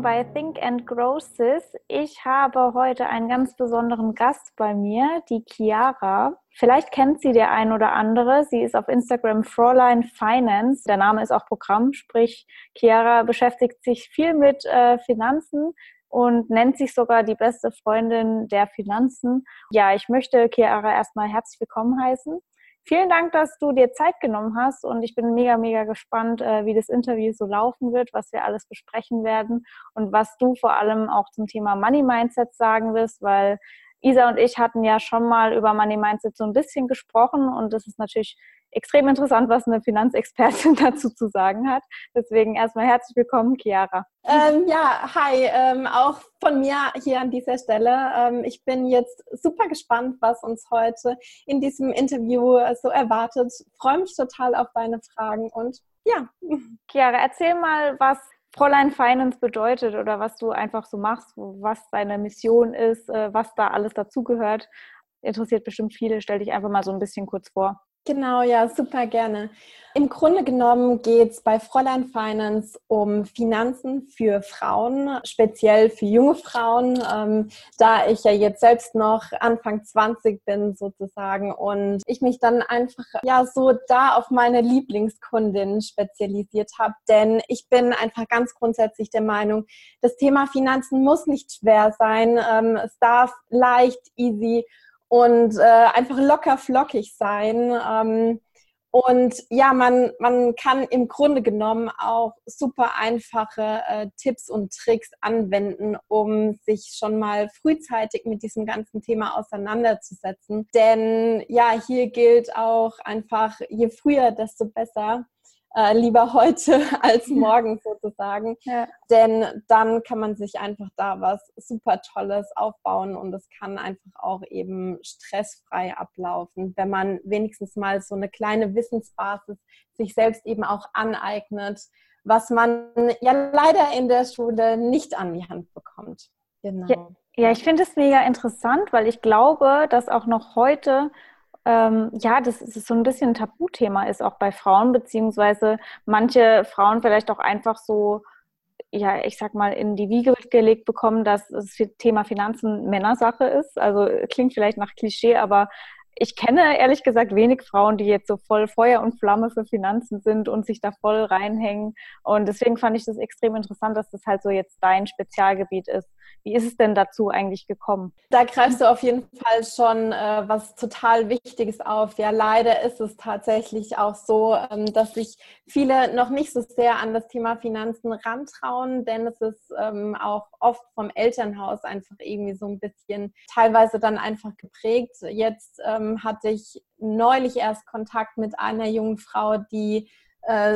willkommen bei Think and Grow Sis. Ich habe heute einen ganz besonderen Gast bei mir, die Chiara. Vielleicht kennt sie der ein oder andere. Sie ist auf Instagram Fräulein Finance. Der Name ist auch Programm, sprich Chiara beschäftigt sich viel mit äh, Finanzen und nennt sich sogar die beste Freundin der Finanzen. Ja, ich möchte Chiara erstmal herzlich willkommen heißen. Vielen Dank, dass du dir Zeit genommen hast und ich bin mega, mega gespannt, äh, wie das Interview so laufen wird, was wir alles besprechen werden und was du vor allem auch zum Thema Money Mindset sagen wirst, weil Isa und ich hatten ja schon mal über Money Mindset so ein bisschen gesprochen und das ist natürlich extrem interessant, was eine Finanzexpertin dazu zu sagen hat. Deswegen erstmal herzlich willkommen, Chiara. Ähm, ja, hi, ähm, auch von mir hier an dieser Stelle. Ähm, ich bin jetzt super gespannt, was uns heute in diesem Interview so erwartet. Freue mich total auf deine Fragen und ja. Chiara, erzähl mal, was Fräulein Finance bedeutet oder was du einfach so machst, was deine Mission ist, äh, was da alles dazugehört. Interessiert bestimmt viele. Stell dich einfach mal so ein bisschen kurz vor. Genau, ja, super gerne. Im Grunde genommen geht es bei Fräulein Finance um Finanzen für Frauen, speziell für junge Frauen, ähm, da ich ja jetzt selbst noch Anfang 20 bin sozusagen und ich mich dann einfach ja so da auf meine Lieblingskundin spezialisiert habe, denn ich bin einfach ganz grundsätzlich der Meinung, das Thema Finanzen muss nicht schwer sein, ähm, es darf leicht, easy und äh, einfach locker flockig sein. Ähm, und ja, man, man kann im Grunde genommen auch super einfache äh, Tipps und Tricks anwenden, um sich schon mal frühzeitig mit diesem ganzen Thema auseinanderzusetzen. Denn ja, hier gilt auch einfach, je früher, desto besser äh, lieber heute als morgen sozusagen. Ja. Denn dann kann man sich einfach da was super Tolles aufbauen und es kann einfach auch eben stressfrei ablaufen, wenn man wenigstens mal so eine kleine Wissensbasis sich selbst eben auch aneignet, was man ja leider in der Schule nicht an die Hand bekommt. Genau. Ja, ja ich finde es mega interessant, weil ich glaube, dass auch noch heute ähm, ja, das ist so ein bisschen ein Tabuthema ist auch bei Frauen, beziehungsweise manche Frauen vielleicht auch einfach so, ja, ich sag mal, in die Wiege gelegt bekommen, dass das Thema Finanzen Männersache ist. Also klingt vielleicht nach Klischee, aber ich kenne ehrlich gesagt wenig Frauen, die jetzt so voll Feuer und Flamme für Finanzen sind und sich da voll reinhängen. Und deswegen fand ich das extrem interessant, dass das halt so jetzt dein Spezialgebiet ist. Wie ist es denn dazu eigentlich gekommen? Da greifst du auf jeden Fall schon äh, was total Wichtiges auf. Ja, leider ist es tatsächlich auch so, ähm, dass sich viele noch nicht so sehr an das Thema Finanzen rantrauen, denn es ist ähm, auch oft vom Elternhaus einfach irgendwie so ein bisschen teilweise dann einfach geprägt. Jetzt ähm, hatte ich neulich erst Kontakt mit einer jungen Frau, die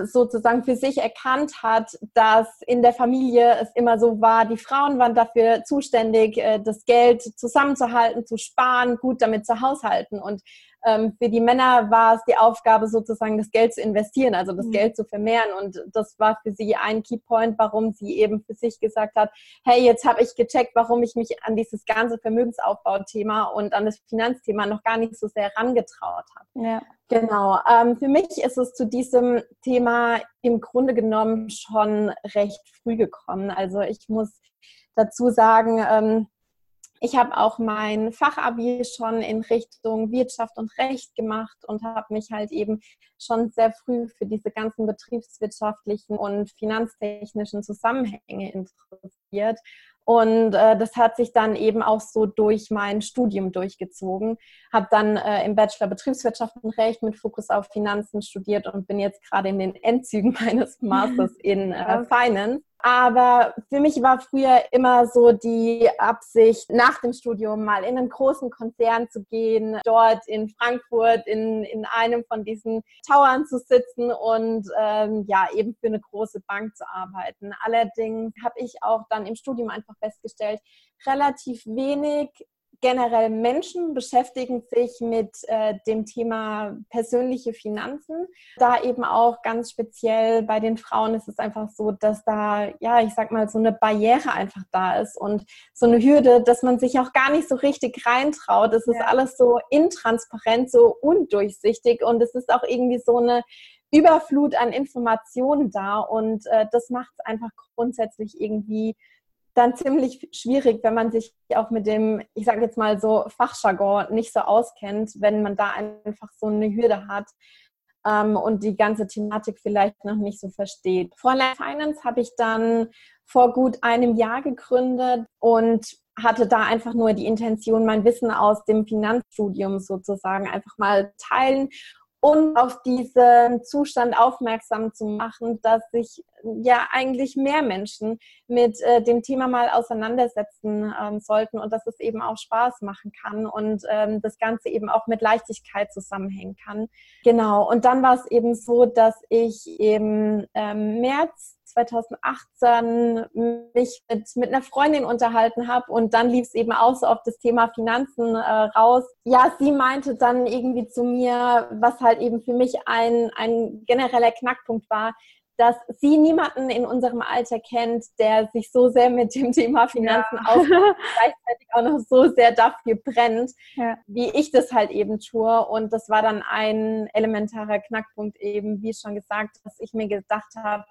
sozusagen für sich erkannt hat, dass in der Familie es immer so war, die Frauen waren dafür zuständig, äh, das Geld zusammenzuhalten, zu sparen, gut damit zu haushalten. Und für die Männer war es die Aufgabe, sozusagen das Geld zu investieren, also das mhm. Geld zu vermehren. Und das war für sie ein Keypoint, warum sie eben für sich gesagt hat, hey, jetzt habe ich gecheckt, warum ich mich an dieses ganze Vermögensaufbau-Thema und an das Finanzthema noch gar nicht so sehr herangetraut habe. Ja. Genau. Ähm, für mich ist es zu diesem Thema im Grunde genommen schon recht früh gekommen. Also ich muss dazu sagen, ähm, ich habe auch mein Fachabi schon in Richtung Wirtschaft und Recht gemacht und habe mich halt eben schon sehr früh für diese ganzen betriebswirtschaftlichen und finanztechnischen Zusammenhänge interessiert. Und äh, das hat sich dann eben auch so durch mein Studium durchgezogen. Habe dann äh, im Bachelor Betriebswirtschaft und Recht mit Fokus auf Finanzen studiert und bin jetzt gerade in den Endzügen meines Masters in äh, Finance. Aber für mich war früher immer so die Absicht, nach dem Studium mal in einen großen Konzern zu gehen, dort in Frankfurt in, in einem von diesen Towern zu sitzen und ähm, ja, eben für eine große Bank zu arbeiten. Allerdings habe ich auch dann im Studium einfach festgestellt, relativ wenig generell Menschen beschäftigen sich mit äh, dem Thema persönliche Finanzen. Da eben auch ganz speziell bei den Frauen ist es einfach so, dass da, ja, ich sag mal, so eine Barriere einfach da ist und so eine Hürde, dass man sich auch gar nicht so richtig reintraut. Es ist ja. alles so intransparent, so undurchsichtig und es ist auch irgendwie so eine Überflut an Informationen da und äh, das macht es einfach grundsätzlich irgendwie dann ziemlich schwierig, wenn man sich auch mit dem, ich sage jetzt mal so, Fachjargon nicht so auskennt, wenn man da einfach so eine Hürde hat ähm, und die ganze Thematik vielleicht noch nicht so versteht. Fräulein Finance habe ich dann vor gut einem Jahr gegründet und hatte da einfach nur die Intention, mein Wissen aus dem Finanzstudium sozusagen einfach mal teilen und auf diesen Zustand aufmerksam zu machen, dass sich ja eigentlich mehr Menschen mit äh, dem Thema mal auseinandersetzen ähm, sollten und dass es eben auch Spaß machen kann und ähm, das Ganze eben auch mit Leichtigkeit zusammenhängen kann. Genau, und dann war es eben so, dass ich im ähm, März 2018 mich mit, mit einer Freundin unterhalten habe und dann lief es eben auch so auf das Thema Finanzen äh, raus. Ja, sie meinte dann irgendwie zu mir, was halt eben für mich ein, ein genereller Knackpunkt war, dass sie niemanden in unserem Alter kennt, der sich so sehr mit dem Thema Finanzen ja. auskennt, gleichzeitig auch noch so sehr dafür brennt, ja. wie ich das halt eben tue. Und das war dann ein elementarer Knackpunkt eben, wie schon gesagt, dass ich mir gedacht habe,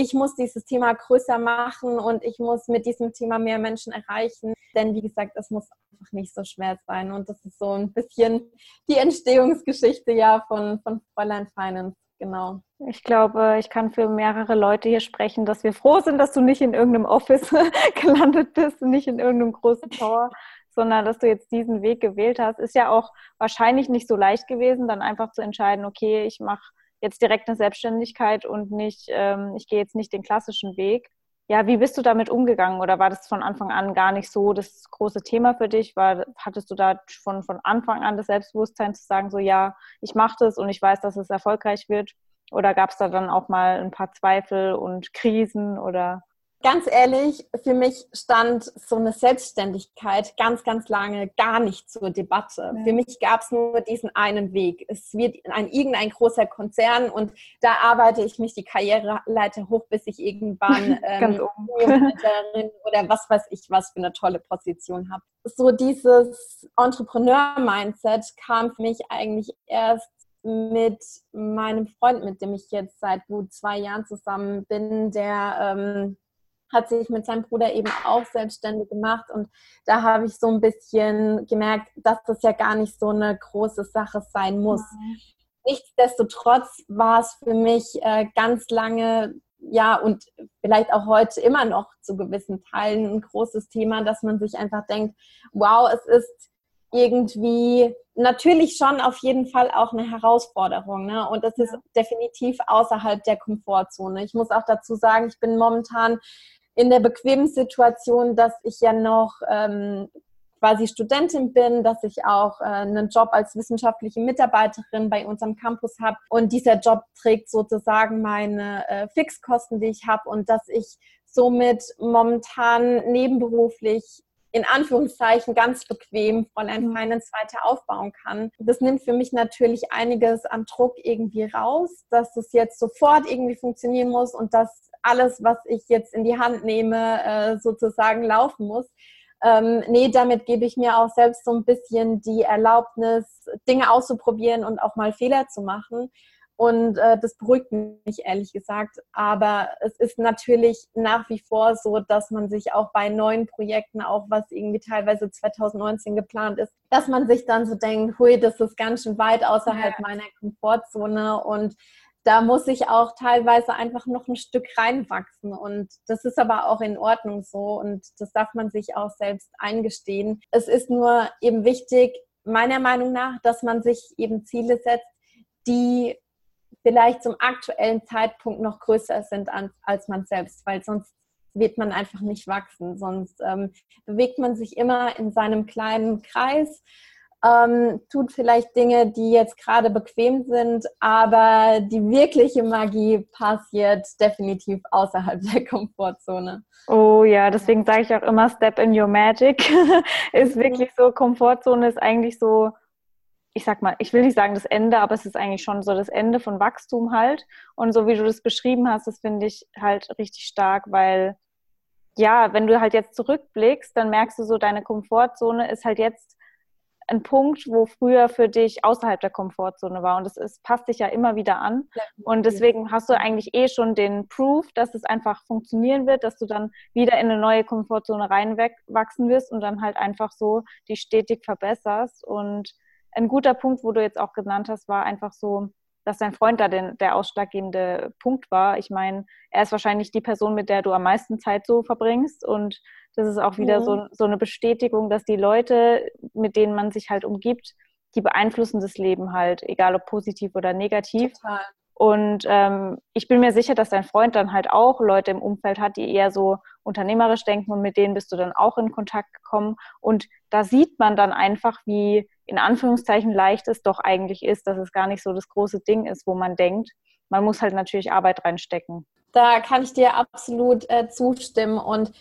ich muss dieses Thema größer machen und ich muss mit diesem Thema mehr Menschen erreichen. Denn wie gesagt, es muss einfach nicht so schwer sein. Und das ist so ein bisschen die Entstehungsgeschichte ja von, von Fräulein Finance. Genau. Ich glaube, ich kann für mehrere Leute hier sprechen, dass wir froh sind, dass du nicht in irgendeinem Office gelandet bist, nicht in irgendeinem großen Tower, sondern dass du jetzt diesen Weg gewählt hast. Ist ja auch wahrscheinlich nicht so leicht gewesen, dann einfach zu entscheiden, okay, ich mache jetzt direkt eine Selbstständigkeit und nicht, ähm, ich gehe jetzt nicht den klassischen Weg. Ja, wie bist du damit umgegangen oder war das von Anfang an gar nicht so das große Thema für dich? War, hattest du da von, von Anfang an das Selbstbewusstsein zu sagen, so ja, ich mache das und ich weiß, dass es erfolgreich wird? Oder gab es da dann auch mal ein paar Zweifel und Krisen oder? Ganz ehrlich, für mich stand so eine Selbstständigkeit ganz, ganz lange gar nicht zur Debatte. Ja. Für mich gab es nur diesen einen Weg. Es wird ein irgendein großer Konzern und da arbeite ich mich die Karriereleiter hoch, bis ich irgendwann ähm, oder was weiß ich was für eine tolle Position habe. So dieses Entrepreneur-Mindset kam für mich eigentlich erst mit meinem Freund, mit dem ich jetzt seit gut zwei Jahren zusammen bin, der ähm, hat sich mit seinem Bruder eben auch selbstständig gemacht und da habe ich so ein bisschen gemerkt, dass das ja gar nicht so eine große Sache sein muss. Mhm. Nichtsdestotrotz war es für mich äh, ganz lange, ja, und vielleicht auch heute immer noch zu gewissen Teilen ein großes Thema, dass man sich einfach denkt, wow, es ist irgendwie natürlich schon auf jeden Fall auch eine Herausforderung. Ne? Und das ist definitiv außerhalb der Komfortzone. Ich muss auch dazu sagen, ich bin momentan in der bequemen Situation, dass ich ja noch ähm, quasi Studentin bin, dass ich auch äh, einen Job als wissenschaftliche Mitarbeiterin bei unserem Campus habe und dieser Job trägt sozusagen meine äh, Fixkosten, die ich habe und dass ich somit momentan nebenberuflich in Anführungszeichen ganz bequem Fräulein mhm. Finance weiter aufbauen kann. Das nimmt für mich natürlich einiges an Druck irgendwie raus, dass es jetzt sofort irgendwie funktionieren muss und dass alles, was ich jetzt in die Hand nehme, äh, sozusagen laufen muss. Ähm, nee, damit gebe ich mir auch selbst so ein bisschen die Erlaubnis, Dinge auszuprobieren und auch mal Fehler zu machen. Und äh, das beruhigt mich ehrlich gesagt. Aber es ist natürlich nach wie vor so, dass man sich auch bei neuen Projekten, auch was irgendwie teilweise 2019 geplant ist, dass man sich dann so denkt, hui, das ist ganz schön weit außerhalb ja. meiner Komfortzone. Und da muss ich auch teilweise einfach noch ein Stück reinwachsen. Und das ist aber auch in Ordnung so. Und das darf man sich auch selbst eingestehen. Es ist nur eben wichtig, meiner Meinung nach, dass man sich eben Ziele setzt, die vielleicht zum aktuellen Zeitpunkt noch größer sind als man selbst, weil sonst wird man einfach nicht wachsen. Sonst ähm, bewegt man sich immer in seinem kleinen Kreis ähm, tut vielleicht Dinge, die jetzt gerade bequem sind, aber die wirkliche Magie passiert definitiv außerhalb der Komfortzone. Oh ja, deswegen sage ich auch immer Step in your magic. ist mhm. wirklich so, Komfortzone ist eigentlich so, ich sag mal, ich will nicht sagen das Ende, aber es ist eigentlich schon so das Ende von Wachstum halt. Und so wie du das beschrieben hast, das finde ich halt richtig stark, weil ja, wenn du halt jetzt zurückblickst, dann merkst du so, deine Komfortzone ist halt jetzt ein Punkt, wo früher für dich außerhalb der Komfortzone war. Und es ist, passt dich ja immer wieder an. Und deswegen hast du eigentlich eh schon den Proof, dass es einfach funktionieren wird, dass du dann wieder in eine neue Komfortzone reinwachsen wirst und dann halt einfach so die stetig verbesserst. Und ein guter Punkt, wo du jetzt auch genannt hast, war einfach so, dass dein Freund da den, der ausschlaggebende Punkt war. Ich meine, er ist wahrscheinlich die Person, mit der du am meisten Zeit so verbringst und das ist auch wieder mhm. so, so eine Bestätigung, dass die Leute, mit denen man sich halt umgibt, die beeinflussen das Leben halt, egal ob positiv oder negativ. Total. Und ähm, ich bin mir sicher, dass dein Freund dann halt auch Leute im Umfeld hat, die eher so unternehmerisch denken und mit denen bist du dann auch in Kontakt gekommen. Und da sieht man dann einfach, wie in Anführungszeichen leicht es doch eigentlich ist, dass es gar nicht so das große Ding ist, wo man denkt. Man muss halt natürlich Arbeit reinstecken. Da kann ich dir absolut äh, zustimmen und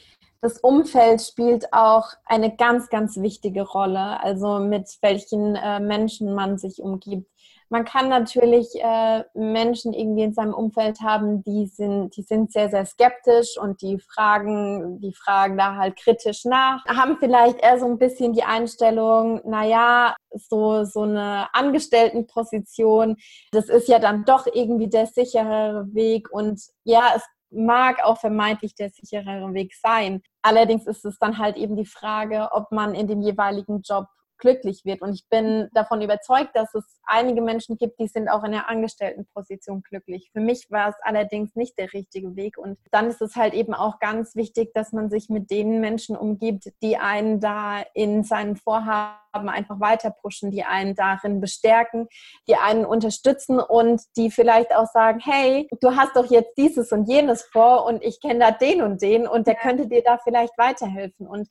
das Umfeld spielt auch eine ganz, ganz wichtige Rolle, also mit welchen äh, Menschen man sich umgibt. Man kann natürlich äh, Menschen irgendwie in seinem Umfeld haben, die sind, die sind sehr, sehr skeptisch und die fragen, die fragen da halt kritisch nach, haben vielleicht eher so ein bisschen die Einstellung, naja, so, so eine Angestelltenposition, das ist ja dann doch irgendwie der sichere Weg und ja, es mag auch vermeintlich der sicherere Weg sein. Allerdings ist es dann halt eben die Frage, ob man in dem jeweiligen Job glücklich wird. Und ich bin davon überzeugt, dass es einige Menschen gibt, die sind auch in der Angestelltenposition glücklich. Für mich war es allerdings nicht der richtige Weg. Und dann ist es halt eben auch ganz wichtig, dass man sich mit den Menschen umgibt, die einen da in seinen Vorhaben einfach weiter pushen, die einen darin bestärken, die einen unterstützen und die vielleicht auch sagen, hey, du hast doch jetzt dieses und jenes vor und ich kenne da den und den und der könnte dir da vielleicht weiterhelfen. Und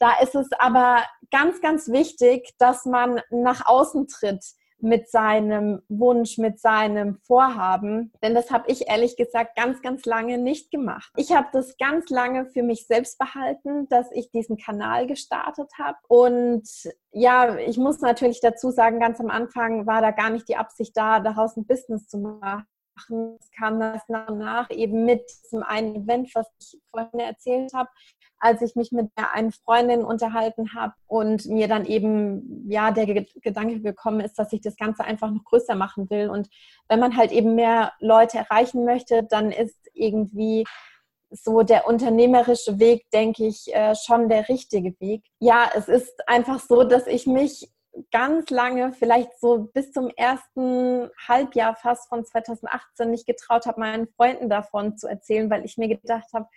da ist es aber ganz, ganz wichtig, dass man nach außen tritt mit seinem Wunsch, mit seinem Vorhaben. Denn das habe ich ehrlich gesagt ganz, ganz lange nicht gemacht. Ich habe das ganz lange für mich selbst behalten, dass ich diesen Kanal gestartet habe. Und ja, ich muss natürlich dazu sagen, ganz am Anfang war da gar nicht die Absicht da, daraus ein Business zu machen. Es kam das nach und nach eben mit diesem einen Event, was ich vorhin erzählt habe, als ich mich mit der einen Freundin unterhalten habe und mir dann eben ja der Gedanke gekommen ist, dass ich das Ganze einfach noch größer machen will. Und wenn man halt eben mehr Leute erreichen möchte, dann ist irgendwie so der unternehmerische Weg, denke ich, äh, schon der richtige Weg. Ja, es ist einfach so, dass ich mich ganz lange, vielleicht so bis zum ersten Halbjahr fast von 2018 nicht getraut habe, meinen Freunden davon zu erzählen, weil ich mir gedacht habe,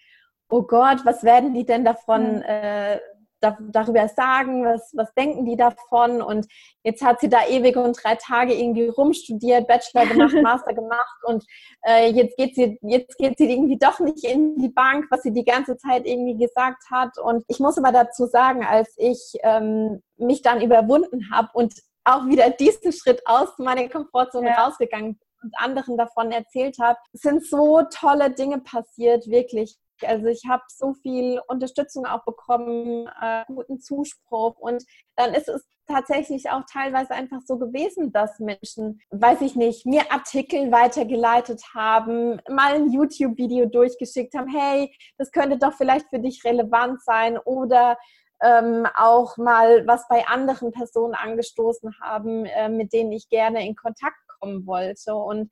oh Gott, was werden die denn davon äh, da, darüber sagen, was, was denken die davon? Und jetzt hat sie da ewig und drei Tage irgendwie rumstudiert, Bachelor gemacht, Master gemacht und äh, jetzt geht sie, jetzt geht sie irgendwie doch nicht in die Bank, was sie die ganze Zeit irgendwie gesagt hat. Und ich muss aber dazu sagen, als ich ähm, mich dann überwunden habe und auch wieder diesen Schritt aus meiner Komfortzone ja. rausgegangen und anderen davon erzählt habe, sind so tolle Dinge passiert, wirklich. Also ich habe so viel Unterstützung auch bekommen, äh, guten Zuspruch und dann ist es tatsächlich auch teilweise einfach so gewesen, dass Menschen, weiß ich nicht, mir Artikel weitergeleitet haben, mal ein YouTube-Video durchgeschickt haben, hey, das könnte doch vielleicht für dich relevant sein oder ähm, auch mal was bei anderen Personen angestoßen haben, äh, mit denen ich gerne in Kontakt kommen wollte. Und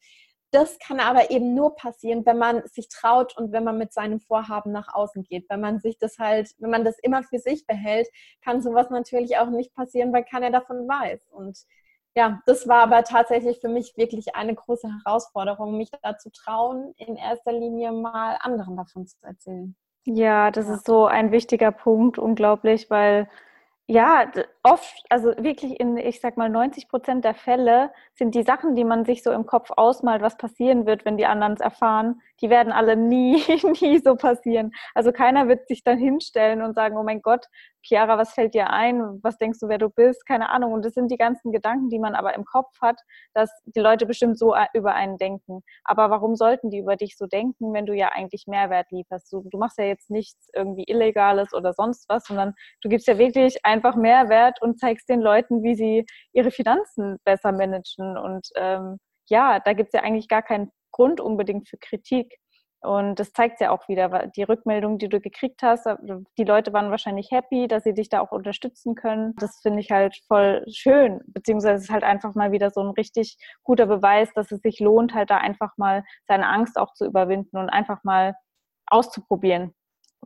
das kann aber eben nur passieren, wenn man sich traut und wenn man mit seinem Vorhaben nach außen geht. Wenn man sich das halt, wenn man das immer für sich behält, kann sowas natürlich auch nicht passieren, weil keiner davon weiß. Und ja, das war aber tatsächlich für mich wirklich eine große Herausforderung, mich dazu trauen, in erster Linie mal anderen davon zu erzählen. Ja, das ja. ist so ein wichtiger Punkt, unglaublich, weil ja, oft, also wirklich in, ich sag mal, 90 Prozent der Fälle sind die Sachen, die man sich so im Kopf ausmalt, was passieren wird, wenn die anderen es erfahren, die werden alle nie, nie so passieren. Also keiner wird sich dann hinstellen und sagen, oh mein Gott, Chiara, was fällt dir ein? Was denkst du, wer du bist? Keine Ahnung. Und das sind die ganzen Gedanken, die man aber im Kopf hat, dass die Leute bestimmt so äh, über einen denken. Aber warum sollten die über dich so denken, wenn du ja eigentlich Mehrwert lieferst? Du, du machst ja jetzt nichts irgendwie Illegales oder sonst was, sondern du gibst ja wirklich einfach Mehrwert und zeigst den Leuten, wie sie ihre Finanzen besser managen. Und ähm, ja, da gibt es ja eigentlich gar keinen Grund unbedingt für Kritik. Und das zeigt ja auch wieder, die Rückmeldung, die du gekriegt hast, äh, die Leute waren wahrscheinlich happy, dass sie dich da auch unterstützen können. Das finde ich halt voll schön, beziehungsweise es ist halt einfach mal wieder so ein richtig guter Beweis, dass es sich lohnt, halt da einfach mal seine Angst auch zu überwinden und einfach mal auszuprobieren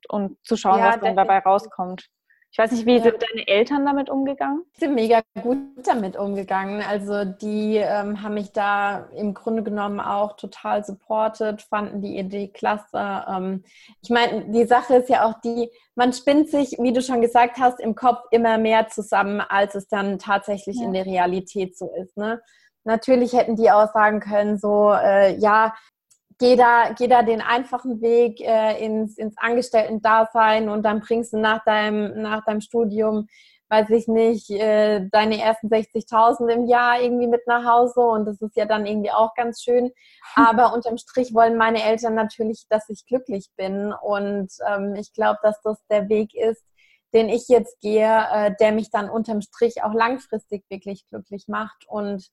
und zu schauen, ja, was dann dabei rauskommt. Ich weiß nicht, wie ja. sind deine Eltern damit umgegangen? Sie sind mega gut damit umgegangen. Also die ähm, haben mich da im Grunde genommen auch total supportet, fanden die Idee klasse. Ähm, ich meine, die Sache ist ja auch die, man spinnt sich, wie du schon gesagt hast, im Kopf immer mehr zusammen, als es dann tatsächlich ja. in der Realität so ist. Ne? Natürlich hätten die auch sagen können, so, äh, ja, geh da, geh da den einfachen Weg äh, ins, ins Angestellten-Dasein und dann bringst du nach deinem, nach deinem Studium, weiß ich nicht, äh, deine ersten 60.000 im Jahr irgendwie mit nach Hause und das ist ja dann irgendwie auch ganz schön. Aber unterm Strich wollen meine Eltern natürlich, dass ich glücklich bin und ähm, ich glaube, dass das der Weg ist, den ich jetzt gehe, äh, der mich dann unterm Strich auch langfristig wirklich glücklich macht und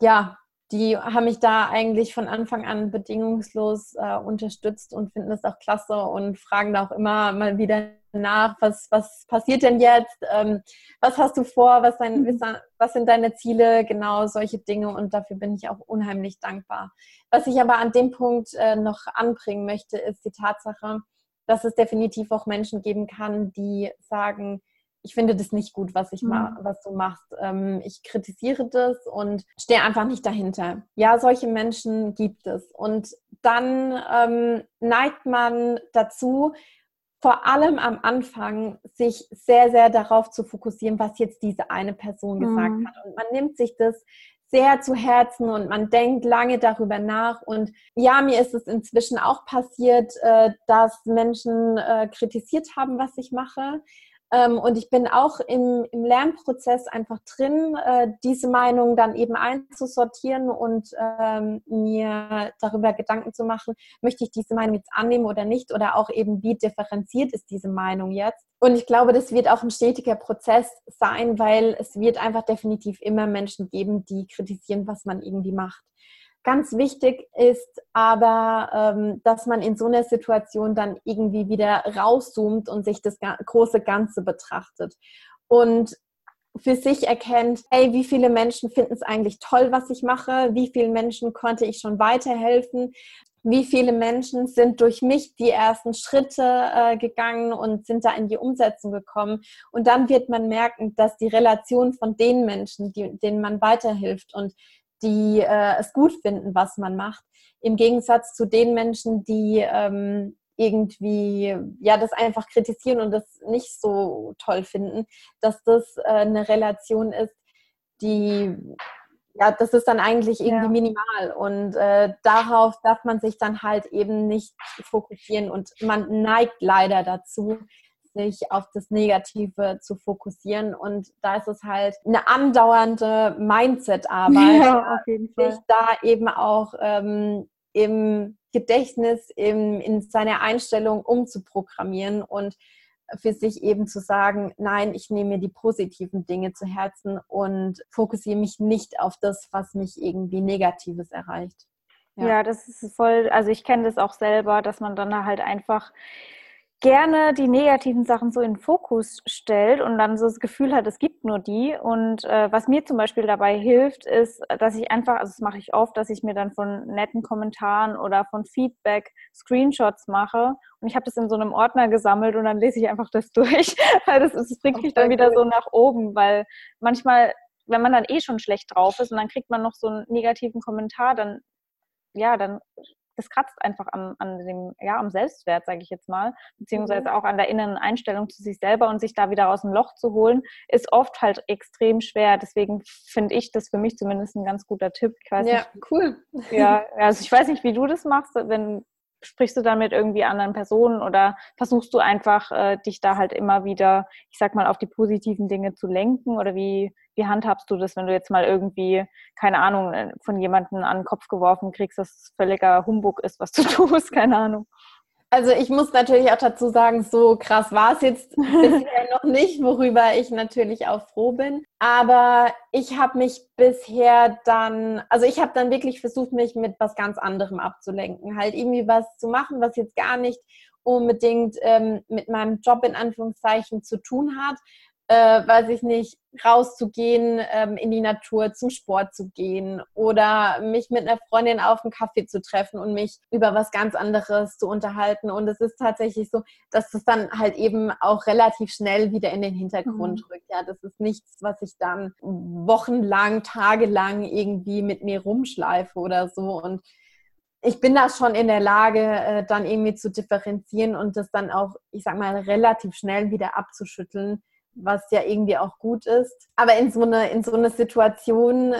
ja, die haben mich da eigentlich von Anfang an bedingungslos äh, unterstützt und finden das auch klasse und fragen da auch immer mal wieder nach, was, was passiert denn jetzt? Ähm, was hast du vor? Was, dein, mhm. was sind deine Ziele? Genau solche Dinge und dafür bin ich auch unheimlich dankbar. Was ich aber an dem Punkt äh, noch anbringen möchte, ist die Tatsache, dass es definitiv auch Menschen geben kann, die sagen, ich finde das nicht gut, was ich mhm. ma was du machst. Ähm, ich kritisiere das und stehe einfach nicht dahinter. Ja, solche Menschen gibt es. Und dann ähm, neigt man dazu, vor allem am Anfang sich sehr, sehr darauf zu fokussieren, was jetzt diese eine Person gesagt mhm. hat. Und man nimmt sich das sehr zu Herzen und man denkt lange darüber nach. Und ja, mir ist es inzwischen auch passiert, äh, dass Menschen äh, kritisiert haben, was ich mache. Ähm, und ich bin auch im, im Lernprozess einfach drin, äh, diese Meinung dann eben einzusortieren und ähm, mir darüber Gedanken zu machen, möchte ich diese Meinung jetzt annehmen oder nicht oder auch eben, wie differenziert ist diese Meinung jetzt. Und ich glaube, das wird auch ein stetiger Prozess sein, weil es wird einfach definitiv immer Menschen geben, die kritisieren, was man irgendwie macht. Ganz wichtig ist aber, ähm, dass man in so einer Situation dann irgendwie wieder rauszoomt und sich das große Ganze betrachtet. Und für sich erkennt, hey, wie viele Menschen finden es eigentlich toll, was ich mache? Wie vielen Menschen konnte ich schon weiterhelfen? Wie viele Menschen sind durch mich die ersten Schritte äh, gegangen und sind da in die Umsetzung gekommen? Und dann wird man merken, dass die Relation von den Menschen, denen man weiterhilft und die äh, es gut finden, was man macht, im Gegensatz zu den Menschen, die ähm, irgendwie ja das einfach kritisieren und das nicht so toll finden, dass das äh, eine Relation ist, die ja, das ist dann eigentlich irgendwie ja. minimal und äh, darauf darf man sich dann halt eben nicht fokussieren und man neigt leider dazu, sich auf das Negative zu fokussieren. Und da ist es halt eine andauernde Mindset-Arbeit, ja, sich da eben auch ähm, im Gedächtnis, im, in seiner Einstellung umzuprogrammieren und für sich eben zu sagen, nein, ich nehme mir die positiven Dinge zu Herzen und fokussiere mich nicht auf das, was mich irgendwie Negatives erreicht. Ja, ja das ist voll, also ich kenne das auch selber, dass man dann halt einfach gerne die negativen Sachen so in den Fokus stellt und dann so das Gefühl hat, es gibt nur die. Und äh, was mir zum Beispiel dabei hilft, ist, dass ich einfach, also das mache ich oft, dass ich mir dann von netten Kommentaren oder von Feedback Screenshots mache. Und ich habe das in so einem Ordner gesammelt und dann lese ich einfach das durch. weil das, das bringt mich dann wieder so nach oben, weil manchmal, wenn man dann eh schon schlecht drauf ist und dann kriegt man noch so einen negativen Kommentar, dann ja, dann das kratzt einfach am, an dem, ja, am Selbstwert, sage ich jetzt mal, beziehungsweise mhm. auch an der inneren Einstellung zu sich selber und sich da wieder aus dem Loch zu holen, ist oft halt extrem schwer. Deswegen finde ich das für mich zumindest ein ganz guter Tipp. Ich weiß ja, nicht, cool. Ja, also ich weiß nicht, wie du das machst, wenn sprichst du dann mit irgendwie anderen Personen oder versuchst du einfach, äh, dich da halt immer wieder, ich sag mal, auf die positiven Dinge zu lenken? Oder wie, wie handhabst du das, wenn du jetzt mal irgendwie, keine Ahnung, äh, von jemandem an den Kopf geworfen kriegst, dass es völliger Humbug ist, was du tust? Keine Ahnung. Also ich muss natürlich auch dazu sagen, so krass war es jetzt bisher noch nicht, worüber ich natürlich auch froh bin. Aber ich habe mich bisher dann, also ich habe dann wirklich versucht, mich mit was ganz anderem abzulenken. Halt irgendwie was zu machen, was jetzt gar nicht unbedingt ähm, mit meinem Job in Anführungszeichen zu tun hat, äh, weiß ich nicht, rauszugehen, ähm, in die Natur, zum Sport zu gehen oder mich mit einer Freundin auf einen Kaffee zu treffen und mich über was ganz anderes zu unterhalten. Und es ist tatsächlich so, dass es dann halt eben auch relativ schnell wieder in den Hintergrund mhm. rückt. Ja, das ist nichts, was ich dann wochenlang, tagelang irgendwie mit mir rumschleife oder so. Und ich bin da schon in der Lage, äh, dann irgendwie zu differenzieren und das dann auch, ich sag mal, relativ schnell wieder abzuschütteln was ja irgendwie auch gut ist. Aber in so eine, in so eine Situation,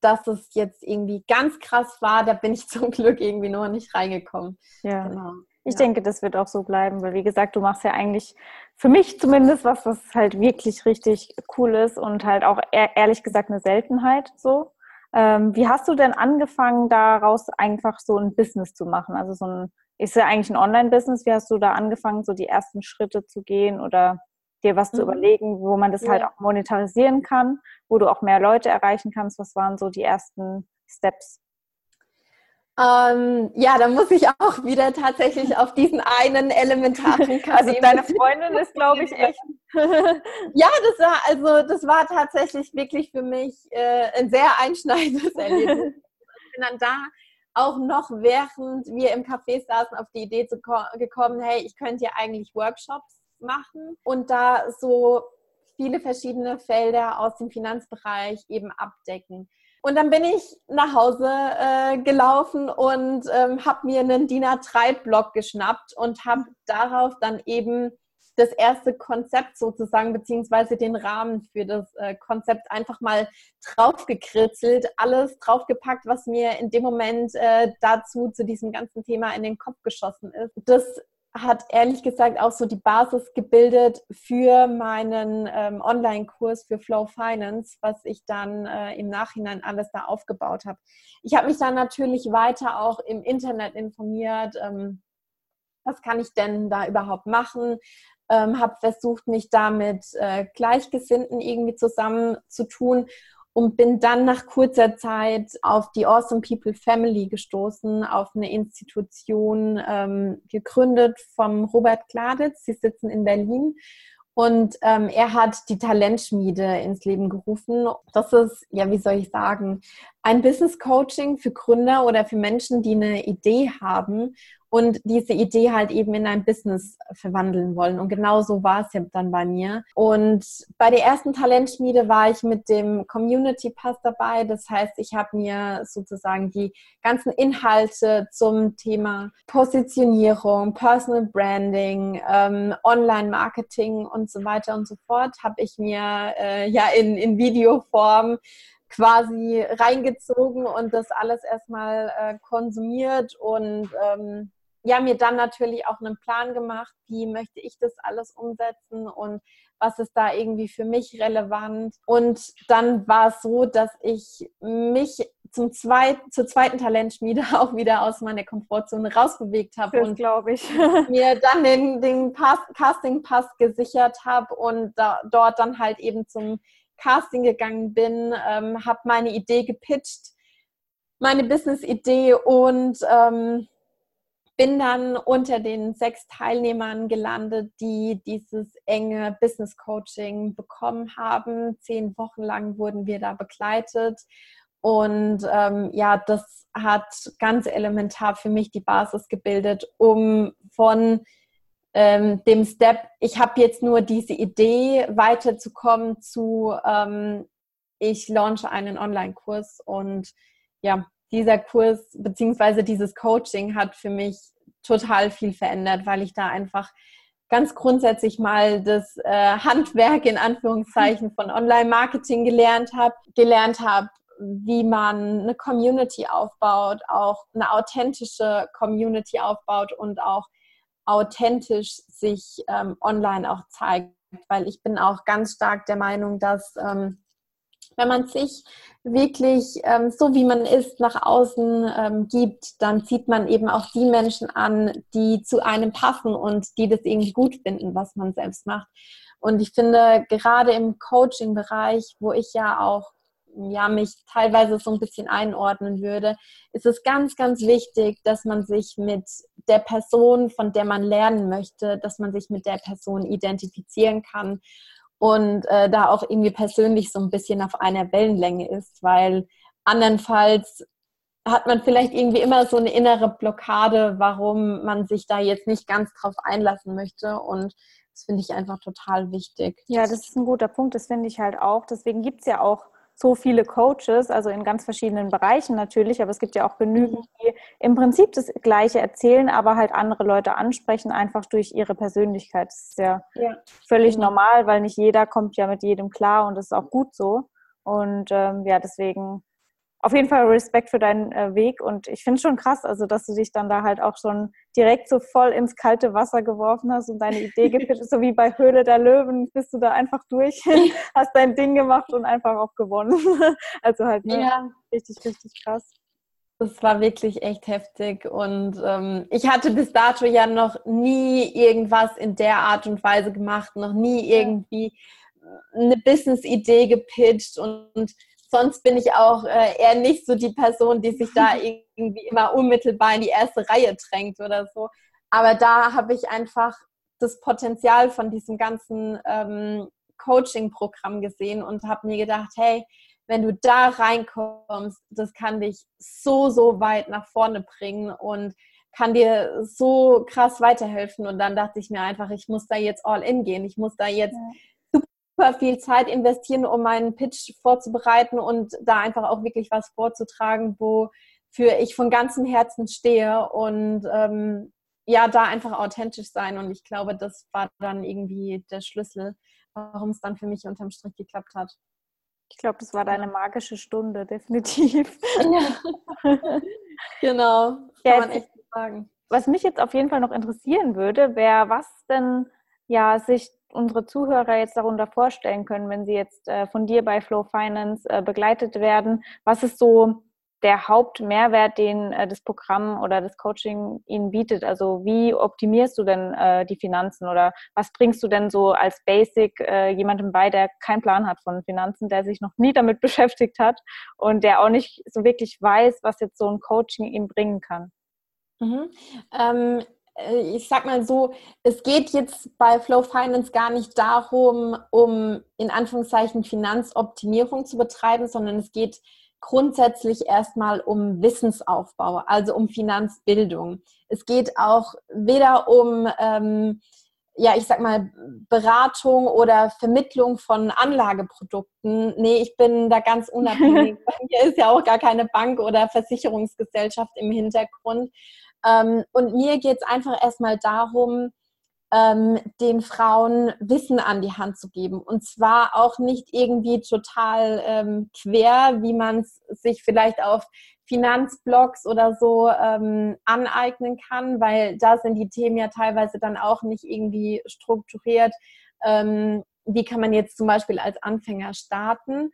dass es jetzt irgendwie ganz krass war, da bin ich zum Glück irgendwie noch nicht reingekommen. Ja. Genau. Ich ja. denke, das wird auch so bleiben, weil wie gesagt, du machst ja eigentlich für mich zumindest was, was halt wirklich richtig cool ist und halt auch ehrlich gesagt eine Seltenheit so. Ähm, wie hast du denn angefangen, daraus einfach so ein Business zu machen? Also so ein, ist ja eigentlich ein Online-Business. Wie hast du da angefangen, so die ersten Schritte zu gehen oder dir was mhm. zu überlegen, wo man das halt ja. halt auch monetarisieren kann, wo du auch mehr Leute erreichen kannst. Was waren so die ersten Steps? Ähm, ja, da muss ich auch wieder tatsächlich auf diesen einen elementaren Kaffee. Also deine Freundin ist, glaube ich, echt. ja, das war also das war tatsächlich wirklich für mich äh, ein sehr einschneidendes Erlebnis. ich bin dann da auch noch während wir im Café saßen auf die Idee zu gekommen, hey, ich könnte ja eigentlich Workshops machen und da so viele verschiedene Felder aus dem Finanzbereich eben abdecken. Und dann bin ich nach Hause äh, gelaufen und ähm, habe mir einen DIN A3-Block geschnappt und habe darauf dann eben das erste Konzept sozusagen, beziehungsweise den Rahmen für das äh, Konzept einfach mal draufgekritzelt, alles draufgepackt, was mir in dem Moment äh, dazu, zu diesem ganzen Thema in den Kopf geschossen ist. Das hat ehrlich gesagt auch so die Basis gebildet für meinen ähm, Online-Kurs für Flow Finance, was ich dann äh, im Nachhinein alles da aufgebaut habe. Ich habe mich dann natürlich weiter auch im Internet informiert, ähm, was kann ich denn da überhaupt machen, ähm, habe versucht, mich da mit äh, Gleichgesinnten irgendwie zusammenzutun und bin dann nach kurzer Zeit auf die Awesome People Family gestoßen, auf eine Institution ähm, gegründet vom Robert Kladitz. Sie sitzen in Berlin und ähm, er hat die Talentschmiede ins Leben gerufen. Das ist, ja, wie soll ich sagen, ein Business Coaching für Gründer oder für Menschen, die eine Idee haben und diese Idee halt eben in ein Business verwandeln wollen. Und genau so war es ja dann bei mir. Und bei der ersten Talentschmiede war ich mit dem Community Pass dabei. Das heißt, ich habe mir sozusagen die ganzen Inhalte zum Thema Positionierung, Personal Branding, ähm, Online-Marketing und so weiter und so fort, habe ich mir äh, ja in, in Videoform quasi reingezogen und das alles erstmal äh, konsumiert und ähm, ja, mir dann natürlich auch einen Plan gemacht, wie möchte ich das alles umsetzen und was ist da irgendwie für mich relevant. Und dann war es so, dass ich mich zum zweit, zur zweiten Talentschmiede auch wieder aus meiner Komfortzone rausbewegt habe und glaube ich mir dann den, den Casting-Pass gesichert habe und da, dort dann halt eben zum Casting gegangen bin, ähm, habe meine Idee gepitcht, meine Business-Idee und ähm, bin dann unter den sechs Teilnehmern gelandet, die dieses enge Business Coaching bekommen haben. Zehn Wochen lang wurden wir da begleitet. Und ähm, ja, das hat ganz elementar für mich die Basis gebildet, um von ähm, dem Step, ich habe jetzt nur diese Idee, weiterzukommen zu, ähm, ich launche einen Online-Kurs und ja, dieser Kurs bzw. dieses Coaching hat für mich total viel verändert, weil ich da einfach ganz grundsätzlich mal das äh, Handwerk in Anführungszeichen von Online-Marketing gelernt habe, gelernt habe, wie man eine Community aufbaut, auch eine authentische Community aufbaut und auch authentisch sich ähm, online auch zeigt. Weil ich bin auch ganz stark der Meinung, dass ähm, wenn man sich wirklich ähm, so wie man ist nach außen ähm, gibt, dann zieht man eben auch die Menschen an, die zu einem passen und die das irgendwie gut finden, was man selbst macht. Und ich finde, gerade im Coaching-Bereich, wo ich ja auch ja, mich teilweise so ein bisschen einordnen würde, ist es ganz, ganz wichtig, dass man sich mit der Person, von der man lernen möchte, dass man sich mit der Person identifizieren kann und äh, da auch irgendwie persönlich so ein bisschen auf einer Wellenlänge ist, weil andernfalls hat man vielleicht irgendwie immer so eine innere Blockade, warum man sich da jetzt nicht ganz drauf einlassen möchte und das finde ich einfach total wichtig. Ja, das ist ein guter Punkt, das finde ich halt auch. Deswegen gibt es ja auch so viele Coaches, also in ganz verschiedenen Bereichen natürlich, aber es gibt ja auch genügend, mhm. die im Prinzip das Gleiche erzählen, aber halt andere Leute ansprechen, einfach durch ihre Persönlichkeit. Das ist ja, ja. völlig genau. normal, weil nicht jeder kommt ja mit jedem klar und das ist auch gut so. Und ähm, ja, deswegen auf jeden Fall Respekt für deinen äh, Weg und ich finde es schon krass, also dass du dich dann da halt auch schon direkt so voll ins kalte Wasser geworfen hast und deine Idee gepitcht, so wie bei Höhle der Löwen, bist du da einfach durch, hast dein Ding gemacht und einfach auch gewonnen. also halt ne, ja. richtig, richtig krass. Das war wirklich echt heftig und ähm, ich hatte bis dato ja noch nie irgendwas in der Art und Weise gemacht, noch nie irgendwie eine Business-Idee gepitcht und sonst bin ich auch äh, eher nicht so die Person, die sich da irgendwie immer unmittelbar in die erste Reihe drängt oder so. Aber da habe ich einfach das Potenzial von diesem ganzen ähm, Coaching-Programm gesehen und habe mir gedacht, hey, wenn du da reinkommst, das kann dich so, so weit nach vorne bringen und kann dir so krass weiterhelfen. Und dann dachte ich mir einfach, ich muss da jetzt all in gehen. Ich muss da jetzt ja super viel Zeit investieren, um meinen Pitch vorzubereiten und da einfach auch wirklich was vorzutragen, wofür ich von ganzem Herzen stehe und ähm, ja, da einfach authentisch sein. Und ich glaube, das war dann irgendwie der Schlüssel, warum es dann für mich unterm Strich geklappt hat. Ich glaube, das war deine magische Stunde, definitiv. Ja. genau, kann man echt sagen. Was mich jetzt auf jeden Fall noch interessieren würde, wäre, was denn ja sich unsere Zuhörer jetzt darunter vorstellen können, wenn sie jetzt äh, von dir bei Flow Finance äh, begleitet werden? Was ist so der Hauptmehrwert, den äh, das Programm oder das Coaching ihnen bietet? Also wie optimierst du denn äh, die Finanzen oder was bringst du denn so als Basic äh, jemandem bei, der keinen Plan hat von Finanzen, der sich noch nie damit beschäftigt hat und der auch nicht so wirklich weiß, was jetzt so ein Coaching ihm bringen kann? Mhm. Ähm, äh, ich sag mal so, es geht jetzt bei Flow Finance gar nicht darum, um in Anführungszeichen Finanzoptimierung zu betreiben, sondern es geht grundsätzlich erstmal um Wissensaufbau, also um Finanzbildung. Es geht auch weder um, ähm, ja, ich sag mal, Beratung oder Vermittlung von Anlageprodukten. Nee, ich bin da ganz unabhängig. Bei mir ist ja auch gar keine Bank oder Versicherungsgesellschaft im Hintergrund, ähm, und mir geht es einfach erstmal darum, ähm, den Frauen Wissen an die Hand zu geben. Und zwar auch nicht irgendwie total ähm, quer, wie man es sich vielleicht auf Finanzblogs oder so ähm, aneignen kann, weil da sind die Themen ja teilweise dann auch nicht irgendwie strukturiert. Ähm, wie kann man jetzt zum Beispiel als Anfänger starten?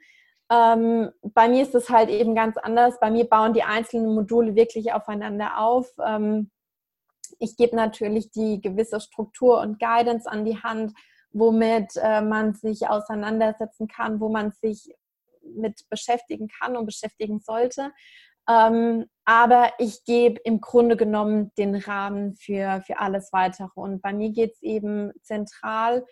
Ähm, bei mir ist es halt eben ganz anders. Bei mir bauen die einzelnen Module wirklich aufeinander auf. Ähm, ich gebe natürlich die gewisse Struktur und Guidance an die Hand, womit äh, man sich auseinandersetzen kann, wo man sich mit beschäftigen kann und beschäftigen sollte. Ähm, aber ich gebe im Grunde genommen den Rahmen für, für alles weitere. Und bei mir geht es eben zentral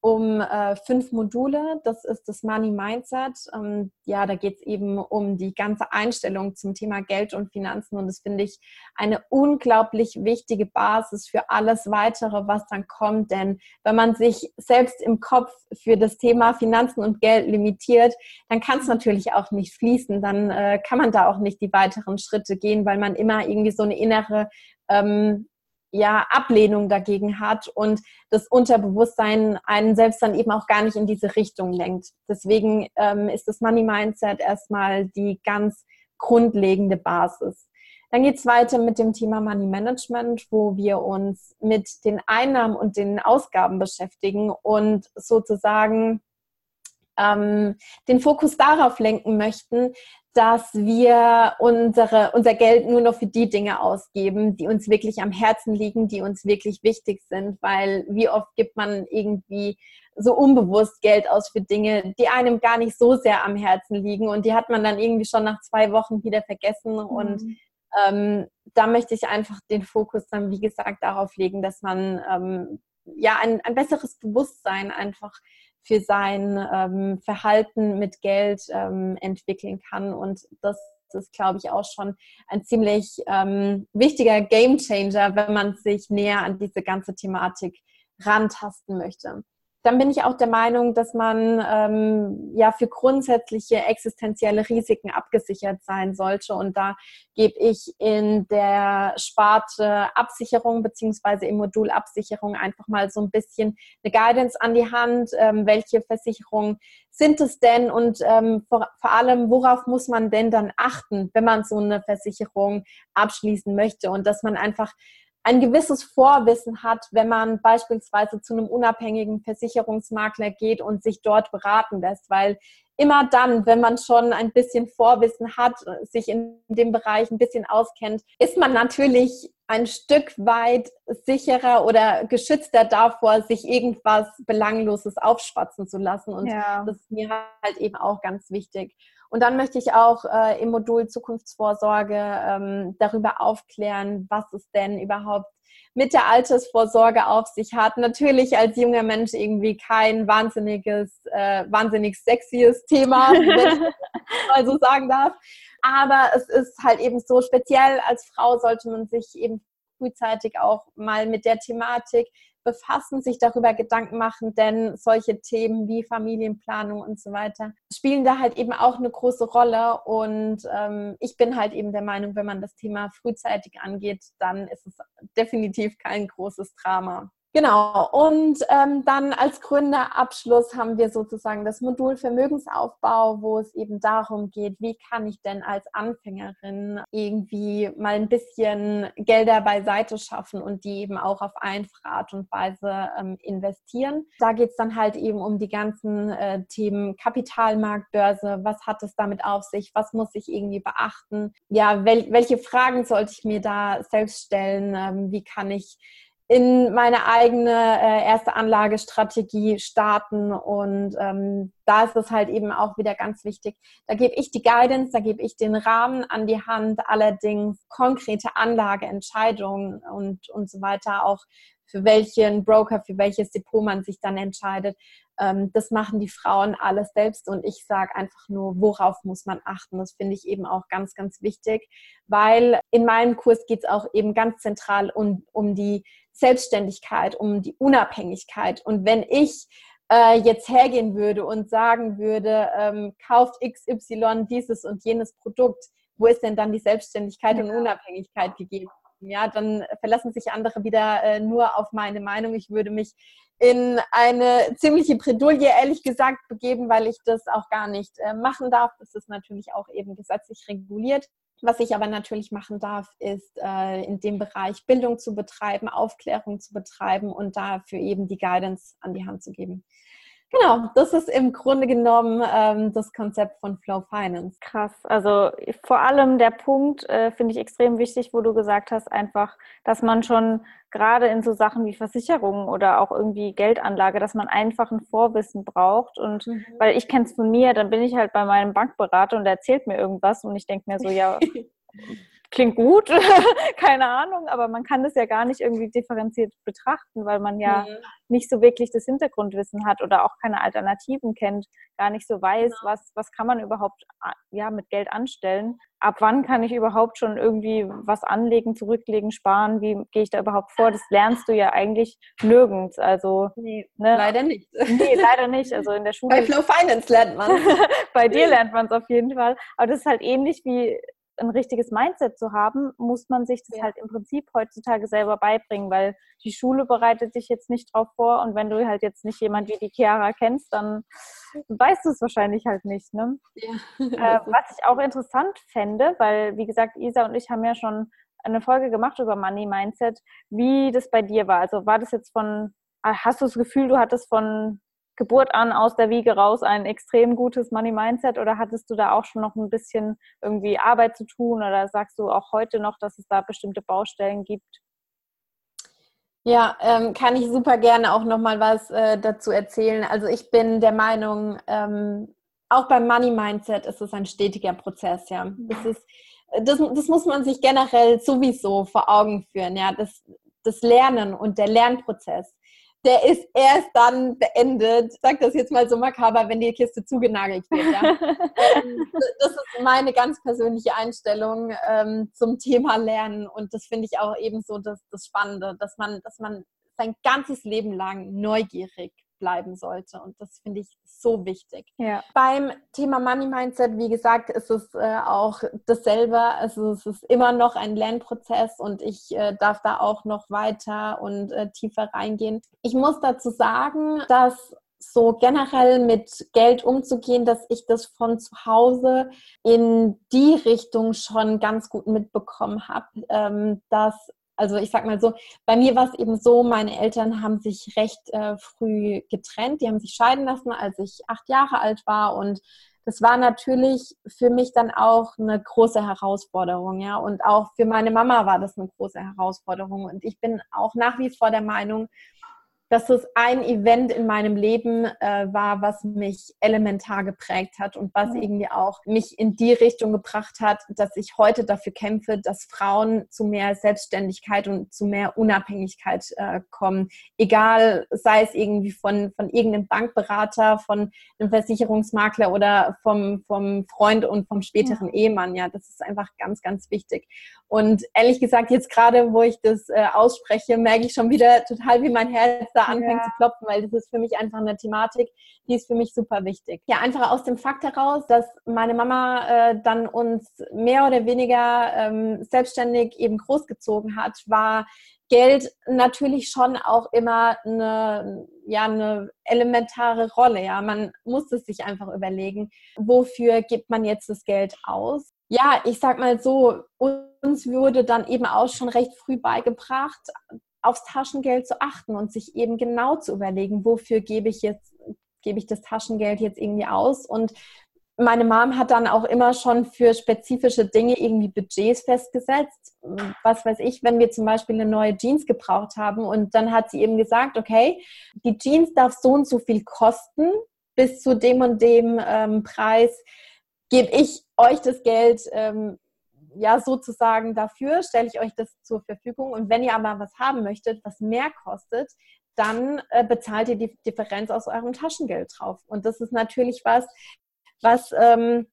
um äh, fünf Module. Das ist das Money Mindset. Ähm, ja, da geht es eben um die ganze Einstellung zum Thema Geld und Finanzen. Und das finde ich eine unglaublich wichtige Basis für alles weitere, was dann kommt. Denn wenn man sich selbst im Kopf für das Thema Finanzen und Geld limitiert, dann kann es natürlich auch nicht fließen. Dann äh, kann man da auch nicht die weiteren Schritte gehen, weil man immer irgendwie so eine innere ähm, ja, Ablehnung dagegen hat und das Unterbewusstsein einen selbst dann eben auch gar nicht in diese Richtung lenkt. Deswegen ähm, ist das Money Mindset erstmal die ganz grundlegende Basis. Dann geht es weiter mit dem Thema Money Management, wo wir uns mit den Einnahmen und den Ausgaben beschäftigen und sozusagen ähm, den Fokus darauf lenken möchten, dass wir unsere, unser Geld nur noch für die Dinge ausgeben, die uns wirklich am Herzen liegen, die uns wirklich wichtig sind, weil wie oft gibt man irgendwie so unbewusst Geld aus für Dinge, die einem gar nicht so sehr am Herzen liegen und die hat man dann irgendwie schon nach zwei Wochen wieder vergessen mhm. und ähm, da möchte ich einfach den Fokus dann, wie gesagt, darauf legen, dass man ähm, ja ein, ein besseres Bewusstsein einfach für sein ähm, Verhalten mit Geld ähm, entwickeln kann. Und das ist, glaube ich, auch schon ein ziemlich ähm, wichtiger Gamechanger, wenn man sich näher an diese ganze Thematik rantasten möchte dann bin ich auch der Meinung, dass man ähm, ja für grundsätzliche existenzielle Risiken abgesichert sein sollte. Und da gebe ich in der Sparte Absicherung beziehungsweise im Modul Absicherung einfach mal so ein bisschen eine Guidance an die Hand. Ähm, welche Versicherungen sind es denn und ähm, vor, vor allem, worauf muss man denn dann achten, wenn man so eine Versicherung abschließen möchte? Und dass man einfach ein gewisses Vorwissen hat, wenn man beispielsweise zu einem unabhängigen Versicherungsmakler geht und sich dort beraten lässt, weil immer dann, wenn man schon ein bisschen Vorwissen hat, sich in dem Bereich ein bisschen auskennt, ist man natürlich ein Stück weit sicherer oder geschützter davor, sich irgendwas Belangloses aufschwatzen zu lassen. Und ja. das ist mir halt eben auch ganz wichtig. Und dann möchte ich auch äh, im Modul Zukunftsvorsorge ähm, darüber aufklären, was es denn überhaupt mit der Altersvorsorge auf sich hat. Natürlich als junger Mensch irgendwie kein wahnsinniges, äh, wahnsinnig sexyes Thema, wenn ich mal so sagen darf. Aber es ist halt eben so, speziell als Frau sollte man sich eben frühzeitig auch mal mit der Thematik befassen, sich darüber Gedanken machen, denn solche Themen wie Familienplanung und so weiter spielen da halt eben auch eine große Rolle. Und ähm, ich bin halt eben der Meinung, wenn man das Thema frühzeitig angeht, dann ist es definitiv kein großes Drama. Genau, und ähm, dann als Gründerabschluss haben wir sozusagen das Modul Vermögensaufbau, wo es eben darum geht, wie kann ich denn als Anfängerin irgendwie mal ein bisschen Gelder beiseite schaffen und die eben auch auf einfache Art und Weise ähm, investieren. Da geht es dann halt eben um die ganzen äh, Themen Kapitalmarktbörse, was hat es damit auf sich, was muss ich irgendwie beachten, ja, wel welche Fragen sollte ich mir da selbst stellen, ähm, wie kann ich in meine eigene äh, erste Anlagestrategie starten. Und ähm, da ist es halt eben auch wieder ganz wichtig. Da gebe ich die Guidance, da gebe ich den Rahmen an die Hand, allerdings konkrete Anlageentscheidungen und, und so weiter, auch für welchen Broker, für welches Depot man sich dann entscheidet. Ähm, das machen die Frauen alles selbst und ich sage einfach nur, worauf muss man achten. Das finde ich eben auch ganz, ganz wichtig, weil in meinem Kurs geht es auch eben ganz zentral um, um die Selbstständigkeit, um die Unabhängigkeit. Und wenn ich äh, jetzt hergehen würde und sagen würde, ähm, kauft XY dieses und jenes Produkt, wo ist denn dann die Selbstständigkeit ja. und Unabhängigkeit gegeben? Ja, dann verlassen sich andere wieder äh, nur auf meine Meinung. Ich würde mich in eine ziemliche Bredouille, ehrlich gesagt, begeben, weil ich das auch gar nicht äh, machen darf. Das ist natürlich auch eben gesetzlich reguliert. Was ich aber natürlich machen darf, ist äh, in dem Bereich Bildung zu betreiben, Aufklärung zu betreiben und dafür eben die Guidance an die Hand zu geben. Genau, das ist im Grunde genommen ähm, das Konzept von Flow Finance. Krass. Also vor allem der Punkt äh, finde ich extrem wichtig, wo du gesagt hast, einfach, dass man schon gerade in so Sachen wie Versicherungen oder auch irgendwie Geldanlage, dass man einfach ein Vorwissen braucht. Und mhm. weil ich kenne es von mir, dann bin ich halt bei meinem Bankberater und der erzählt mir irgendwas und ich denke mir so, ja, klingt gut, keine Ahnung, aber man kann das ja gar nicht irgendwie differenziert betrachten, weil man ja mhm. nicht so wirklich das Hintergrundwissen hat oder auch keine Alternativen kennt, gar nicht so weiß, genau. was, was kann man überhaupt ja, mit Geld anstellen. Ab wann kann ich überhaupt schon irgendwie was anlegen, zurücklegen, sparen? Wie gehe ich da überhaupt vor? Das lernst du ja eigentlich nirgends. Also nee, ne? leider nicht. Nee, leider nicht. Also in der Schule. Bei Flow Finance lernt man. Bei dir lernt man es auf jeden Fall. Aber das ist halt ähnlich wie ein richtiges Mindset zu haben, muss man sich das ja. halt im Prinzip heutzutage selber beibringen, weil die Schule bereitet dich jetzt nicht drauf vor und wenn du halt jetzt nicht jemand wie die Chiara kennst, dann weißt du es wahrscheinlich halt nicht. Ne? Ja. Äh, was ich auch interessant fände, weil wie gesagt, Isa und ich haben ja schon eine Folge gemacht über Money Mindset, wie das bei dir war. Also war das jetzt von, hast du das Gefühl, du hattest von Geburt an aus der Wiege raus ein extrem gutes Money Mindset oder hattest du da auch schon noch ein bisschen irgendwie Arbeit zu tun oder sagst du auch heute noch, dass es da bestimmte Baustellen gibt? Ja, ähm, kann ich super gerne auch noch mal was äh, dazu erzählen. Also ich bin der Meinung, ähm, auch beim Money Mindset ist es ein stetiger Prozess. Ja, das ist das, das muss man sich generell sowieso vor Augen führen. Ja, das, das Lernen und der Lernprozess der ist erst dann beendet. Ich sage das jetzt mal so makaber, wenn die Kiste zugenagelt wird. Ja? Ähm, das ist meine ganz persönliche Einstellung ähm, zum Thema Lernen und das finde ich auch ebenso das, das Spannende, dass man, dass man sein ganzes Leben lang neugierig bleiben sollte. Und das finde ich so wichtig. Ja. Beim Thema Money Mindset, wie gesagt, ist es äh, auch dasselbe. Also es ist immer noch ein Lernprozess und ich äh, darf da auch noch weiter und äh, tiefer reingehen. Ich muss dazu sagen, dass so generell mit Geld umzugehen, dass ich das von zu Hause in die Richtung schon ganz gut mitbekommen habe, ähm, dass also ich sag mal so, bei mir war es eben so, meine Eltern haben sich recht äh, früh getrennt. Die haben sich scheiden lassen, als ich acht Jahre alt war. Und das war natürlich für mich dann auch eine große Herausforderung, ja. Und auch für meine Mama war das eine große Herausforderung. Und ich bin auch nach wie vor der Meinung, dass es ein Event in meinem Leben äh, war, was mich elementar geprägt hat und was mhm. irgendwie auch mich in die Richtung gebracht hat, dass ich heute dafür kämpfe, dass Frauen zu mehr Selbstständigkeit und zu mehr Unabhängigkeit äh, kommen. Egal, sei es irgendwie von, von irgendeinem Bankberater, von einem Versicherungsmakler oder vom, vom Freund und vom späteren ja. Ehemann. Ja, das ist einfach ganz, ganz wichtig. Und ehrlich gesagt, jetzt gerade, wo ich das äh, ausspreche, merke ich schon wieder total, wie mein Herz da anfängt ja. zu klopfen, weil das ist für mich einfach eine Thematik, die ist für mich super wichtig. Ja, einfach aus dem Fakt heraus, dass meine Mama äh, dann uns mehr oder weniger ähm, selbstständig eben großgezogen hat, war Geld natürlich schon auch immer eine, ja, eine elementare Rolle. Ja, man muss es sich einfach überlegen, wofür gibt man jetzt das Geld aus? Ja, ich sag mal so, uns wurde dann eben auch schon recht früh beigebracht, aufs Taschengeld zu achten und sich eben genau zu überlegen, wofür gebe ich jetzt, gebe ich das Taschengeld jetzt irgendwie aus und meine Mom hat dann auch immer schon für spezifische Dinge irgendwie Budgets festgesetzt. Was weiß ich, wenn wir zum Beispiel eine neue Jeans gebraucht haben und dann hat sie eben gesagt, okay, die Jeans darf so und so viel kosten, bis zu dem und dem ähm, Preis gebe ich euch das Geld ähm, ja sozusagen dafür, stelle ich euch das zur Verfügung. Und wenn ihr aber was haben möchtet, was mehr kostet, dann äh, bezahlt ihr die Differenz aus eurem Taschengeld drauf. Und das ist natürlich was, was ähm,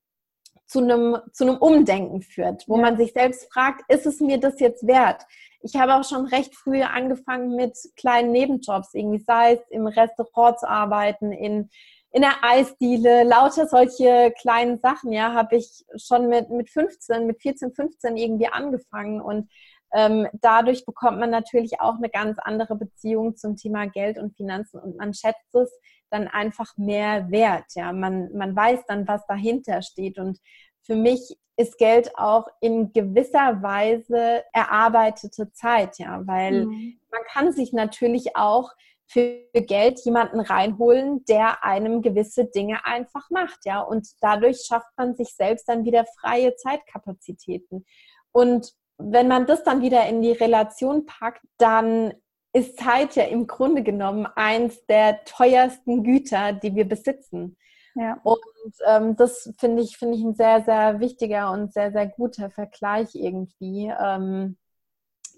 zu einem, zu einem Umdenken führt, wo ja. man sich selbst fragt, ist es mir das jetzt wert? Ich habe auch schon recht früh angefangen mit kleinen Nebenjobs, irgendwie sei es im Restaurant zu arbeiten, in in der Eisdiele, lauter solche kleinen Sachen, ja, habe ich schon mit, mit 15, mit 14, 15 irgendwie angefangen. Und ähm, dadurch bekommt man natürlich auch eine ganz andere Beziehung zum Thema Geld und Finanzen. Und man schätzt es dann einfach mehr wert, ja, man, man weiß dann, was dahinter steht. Und für mich ist Geld auch in gewisser Weise erarbeitete Zeit, ja, weil mhm. man kann sich natürlich auch für Geld jemanden reinholen, der einem gewisse Dinge einfach macht, ja. Und dadurch schafft man sich selbst dann wieder freie Zeitkapazitäten. Und wenn man das dann wieder in die Relation packt, dann ist Zeit ja im Grunde genommen eins der teuersten Güter, die wir besitzen. Ja. Und ähm, das finde ich, finde ich ein sehr, sehr wichtiger und sehr, sehr guter Vergleich irgendwie. Ähm,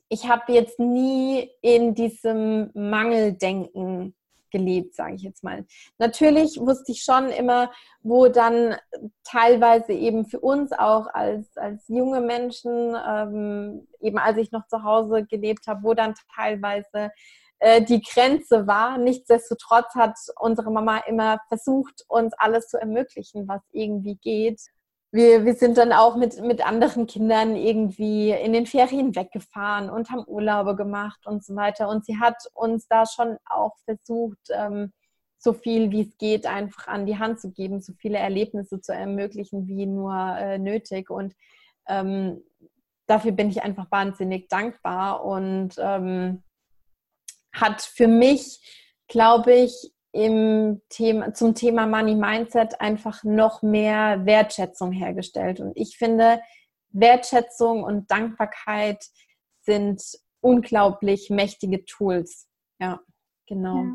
ich habe jetzt nie in diesem Mangeldenken gelebt, sage ich jetzt mal. Natürlich wusste ich schon immer, wo dann teilweise eben für uns auch als, als junge Menschen, ähm, eben als ich noch zu Hause gelebt habe, wo dann teilweise äh, die Grenze war. Nichtsdestotrotz hat unsere Mama immer versucht, uns alles zu ermöglichen, was irgendwie geht wir, wir sind dann auch mit, mit anderen Kindern irgendwie in den Ferien weggefahren und haben Urlaube gemacht und so weiter. Und sie hat uns da schon auch versucht, ähm, so viel wie es geht einfach an die Hand zu geben, so viele Erlebnisse zu ermöglichen wie nur äh, nötig. Und ähm, dafür bin ich einfach wahnsinnig dankbar und ähm, hat für mich, glaube ich, im Thema, zum Thema Money Mindset einfach noch mehr Wertschätzung hergestellt. Und ich finde, Wertschätzung und Dankbarkeit sind unglaublich mächtige Tools. Ja, genau. Ja.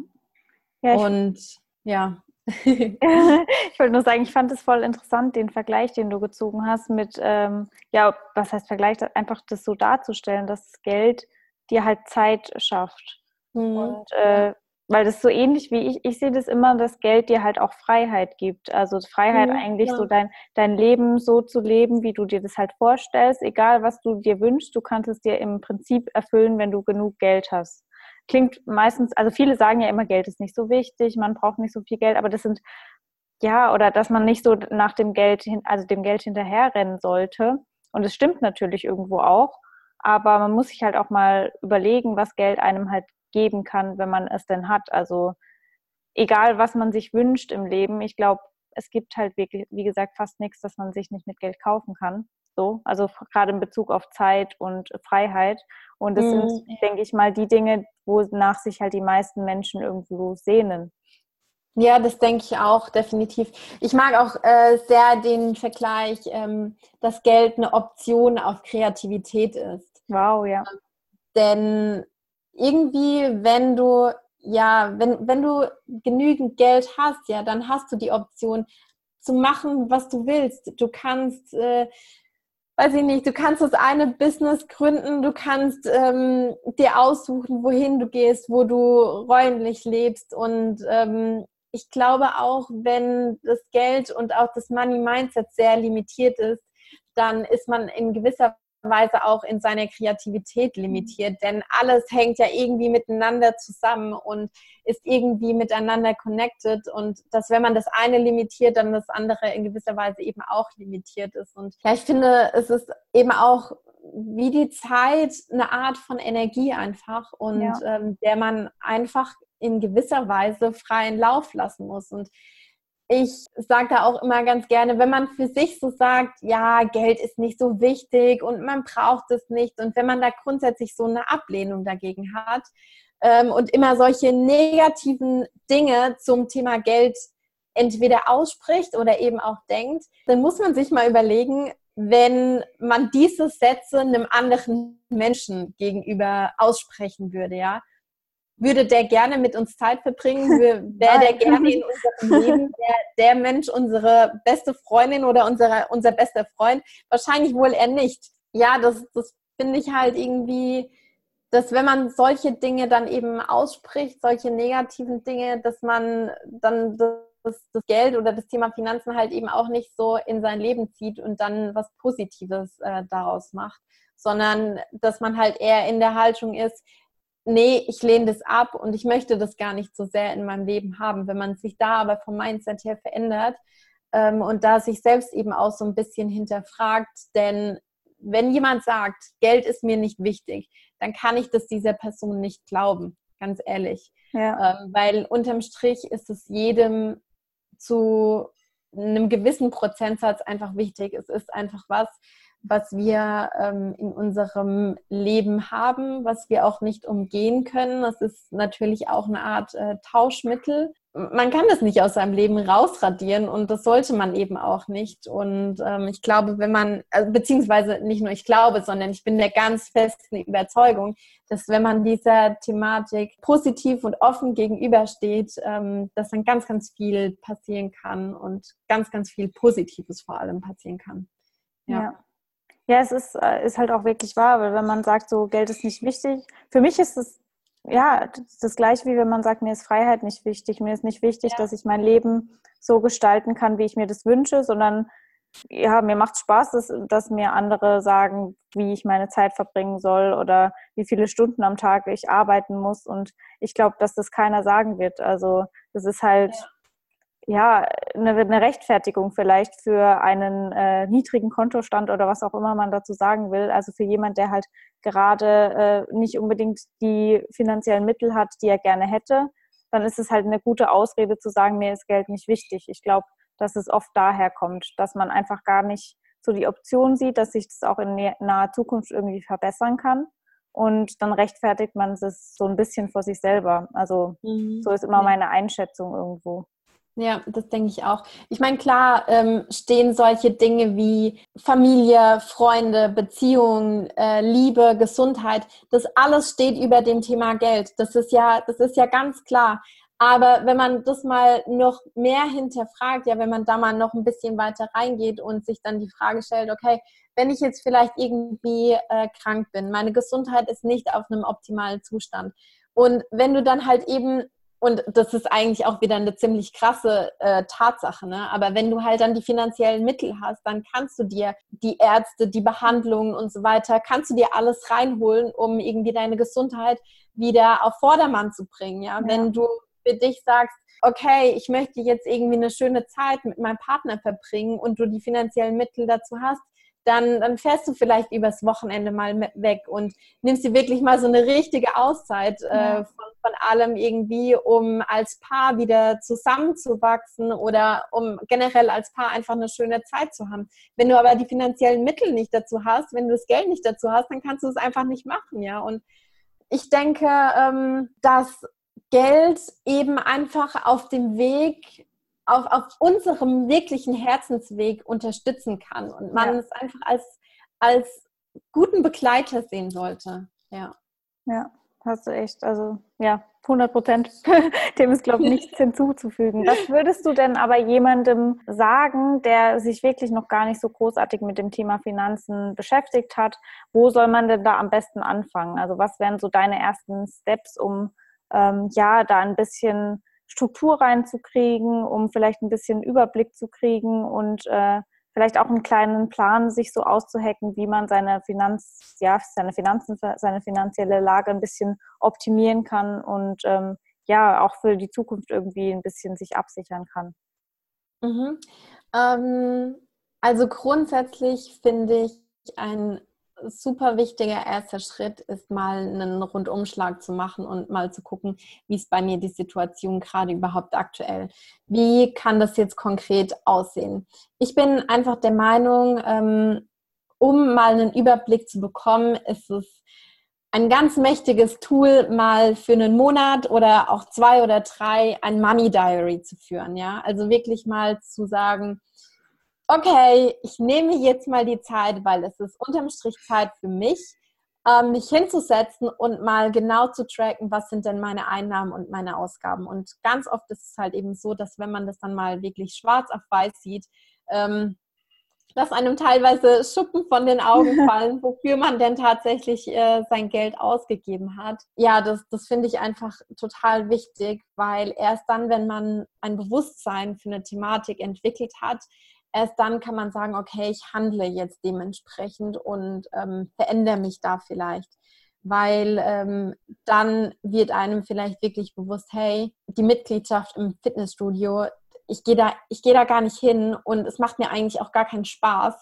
Ja, und ja. ich wollte nur sagen, ich fand es voll interessant, den Vergleich, den du gezogen hast mit, ähm, ja, was heißt Vergleich, einfach das so darzustellen, dass Geld dir halt Zeit schafft. Mhm. Und äh, weil das so ähnlich wie ich, ich sehe das immer, dass Geld dir halt auch Freiheit gibt. Also Freiheit mhm, eigentlich ja. so dein, dein Leben so zu leben, wie du dir das halt vorstellst. Egal, was du dir wünschst, du kannst es dir im Prinzip erfüllen, wenn du genug Geld hast. Klingt meistens, also viele sagen ja immer, Geld ist nicht so wichtig, man braucht nicht so viel Geld, aber das sind, ja, oder dass man nicht so nach dem Geld, also dem Geld hinterherrennen sollte. Und es stimmt natürlich irgendwo auch. Aber man muss sich halt auch mal überlegen, was Geld einem halt geben kann, wenn man es denn hat. Also egal, was man sich wünscht im Leben, ich glaube, es gibt halt wirklich, wie gesagt, fast nichts, das man sich nicht mit Geld kaufen kann. So, also gerade in Bezug auf Zeit und Freiheit. Und das mhm. sind, denke ich mal, die Dinge, wonach sich halt die meisten Menschen irgendwo sehnen. Ja, das denke ich auch, definitiv. Ich mag auch äh, sehr den Vergleich, ähm, dass Geld eine Option auf Kreativität ist. Wow, ja. Denn irgendwie, wenn du, ja, wenn, wenn du genügend Geld hast, ja, dann hast du die Option zu machen, was du willst. Du kannst, äh, weiß ich nicht, du kannst das eine Business gründen, du kannst ähm, dir aussuchen, wohin du gehst, wo du räumlich lebst. Und ähm, ich glaube auch, wenn das Geld und auch das Money Mindset sehr limitiert ist, dann ist man in gewisser Weise auch in seiner Kreativität limitiert, denn alles hängt ja irgendwie miteinander zusammen und ist irgendwie miteinander connected und dass wenn man das eine limitiert, dann das andere in gewisser Weise eben auch limitiert ist. Und ja, ich finde, es ist eben auch wie die Zeit eine Art von Energie einfach und ja. ähm, der man einfach in gewisser Weise freien Lauf lassen muss. Und ich sage da auch immer ganz gerne, wenn man für sich so sagt, ja, Geld ist nicht so wichtig und man braucht es nicht und wenn man da grundsätzlich so eine Ablehnung dagegen hat ähm, und immer solche negativen Dinge zum Thema Geld entweder ausspricht oder eben auch denkt, dann muss man sich mal überlegen, wenn man diese Sätze einem anderen Menschen gegenüber aussprechen würde, ja, würde der gerne mit uns Zeit verbringen? Wäre der gerne in unserem Leben der, der, Mensch, unsere beste Freundin oder unsere, unser bester Freund? Wahrscheinlich wohl eher nicht. Ja, das, das finde ich halt irgendwie, dass wenn man solche Dinge dann eben ausspricht, solche negativen Dinge, dass man dann das, das Geld oder das Thema Finanzen halt eben auch nicht so in sein Leben zieht und dann was Positives äh, daraus macht, sondern dass man halt eher in der Haltung ist, nee, ich lehne das ab und ich möchte das gar nicht so sehr in meinem Leben haben. Wenn man sich da aber vom Mindset her verändert ähm, und da sich selbst eben auch so ein bisschen hinterfragt, denn wenn jemand sagt, Geld ist mir nicht wichtig, dann kann ich das dieser Person nicht glauben, ganz ehrlich. Ja. Ähm, weil unterm Strich ist es jedem zu einem gewissen Prozentsatz einfach wichtig. Es ist einfach was, was wir ähm, in unserem Leben haben, was wir auch nicht umgehen können. Das ist natürlich auch eine Art äh, Tauschmittel. Man kann das nicht aus seinem Leben rausradieren und das sollte man eben auch nicht. Und ähm, ich glaube, wenn man, also, beziehungsweise nicht nur ich glaube, sondern ich bin der ganz festen Überzeugung, dass wenn man dieser Thematik positiv und offen gegenübersteht, ähm, dass dann ganz, ganz viel passieren kann und ganz, ganz viel Positives vor allem passieren kann. ja. ja. Ja, es ist, äh, ist halt auch wirklich wahr, weil wenn man sagt, so Geld ist nicht wichtig, für mich ist es ja das gleiche, wie wenn man sagt, mir ist Freiheit nicht wichtig. Mir ist nicht wichtig, ja. dass ich mein Leben so gestalten kann, wie ich mir das wünsche, sondern ja, mir macht Spaß, dass, dass mir andere sagen, wie ich meine Zeit verbringen soll oder wie viele Stunden am Tag ich arbeiten muss. Und ich glaube, dass das keiner sagen wird. Also das ist halt. Ja ja, eine, eine, Rechtfertigung vielleicht für einen äh, niedrigen Kontostand oder was auch immer man dazu sagen will. Also für jemand, der halt gerade äh, nicht unbedingt die finanziellen Mittel hat, die er gerne hätte, dann ist es halt eine gute Ausrede zu sagen, mir ist Geld nicht wichtig. Ich glaube, dass es oft daher kommt, dass man einfach gar nicht so die Option sieht, dass sich das auch in naher Zukunft irgendwie verbessern kann und dann rechtfertigt man es so ein bisschen vor sich selber. Also mhm. so ist immer meine Einschätzung irgendwo. Ja, das denke ich auch. Ich meine, klar ähm, stehen solche Dinge wie Familie, Freunde, Beziehungen, äh, Liebe, Gesundheit, das alles steht über dem Thema Geld. Das ist ja, das ist ja ganz klar. Aber wenn man das mal noch mehr hinterfragt, ja, wenn man da mal noch ein bisschen weiter reingeht und sich dann die Frage stellt, okay, wenn ich jetzt vielleicht irgendwie äh, krank bin, meine Gesundheit ist nicht auf einem optimalen Zustand. Und wenn du dann halt eben und das ist eigentlich auch wieder eine ziemlich krasse äh, Tatsache. Ne? Aber wenn du halt dann die finanziellen Mittel hast, dann kannst du dir die Ärzte, die Behandlungen und so weiter, kannst du dir alles reinholen, um irgendwie deine Gesundheit wieder auf Vordermann zu bringen. Ja? ja. Wenn du für dich sagst, okay, ich möchte jetzt irgendwie eine schöne Zeit mit meinem Partner verbringen und du die finanziellen Mittel dazu hast, dann, dann fährst du vielleicht übers Wochenende mal weg und nimmst dir wirklich mal so eine richtige Auszeit äh, ja. äh, von, von allem irgendwie, um als Paar wieder zusammenzuwachsen oder um generell als Paar einfach eine schöne Zeit zu haben. Wenn du aber die finanziellen Mittel nicht dazu hast, wenn du das Geld nicht dazu hast, dann kannst du es einfach nicht machen, ja. Und ich denke, ähm, dass Geld eben einfach auf dem Weg auf, auf unserem wirklichen Herzensweg unterstützen kann und man ja. es einfach als, als guten Begleiter sehen sollte. Ja. Ja, hast du echt. Also ja, 100 Prozent. Dem ist, glaube ich, nichts hinzuzufügen. Was würdest du denn aber jemandem sagen, der sich wirklich noch gar nicht so großartig mit dem Thema Finanzen beschäftigt hat? Wo soll man denn da am besten anfangen? Also was wären so deine ersten Steps, um ähm, ja da ein bisschen Struktur reinzukriegen, um vielleicht ein bisschen Überblick zu kriegen und äh, vielleicht auch einen kleinen Plan sich so auszuhacken, wie man seine Finanz, ja, seine Finanzen, seine finanzielle Lage ein bisschen optimieren kann und ähm, ja, auch für die Zukunft irgendwie ein bisschen sich absichern kann. Mhm. Ähm, also grundsätzlich finde ich ein super wichtiger erster Schritt ist mal einen Rundumschlag zu machen und mal zu gucken, wie ist bei mir die Situation gerade überhaupt aktuell. Wie kann das jetzt konkret aussehen? Ich bin einfach der Meinung, ähm, um mal einen Überblick zu bekommen, ist es ein ganz mächtiges Tool, mal für einen Monat oder auch zwei oder drei ein Money Diary zu führen. Ja, also wirklich mal zu sagen, okay, ich nehme jetzt mal die Zeit, weil es ist unterm Strich Zeit für mich, ähm, mich hinzusetzen und mal genau zu tracken, was sind denn meine Einnahmen und meine Ausgaben. Und ganz oft ist es halt eben so, dass wenn man das dann mal wirklich schwarz auf weiß sieht, ähm, dass einem teilweise Schuppen von den Augen fallen, wofür man denn tatsächlich äh, sein Geld ausgegeben hat. Ja, das, das finde ich einfach total wichtig, weil erst dann, wenn man ein Bewusstsein für eine Thematik entwickelt hat, erst dann kann man sagen, okay, ich handle jetzt dementsprechend und ähm, verändere mich da vielleicht. Weil ähm, dann wird einem vielleicht wirklich bewusst, hey, die Mitgliedschaft im Fitnessstudio, ich gehe da, ich gehe da gar nicht hin und es macht mir eigentlich auch gar keinen Spaß.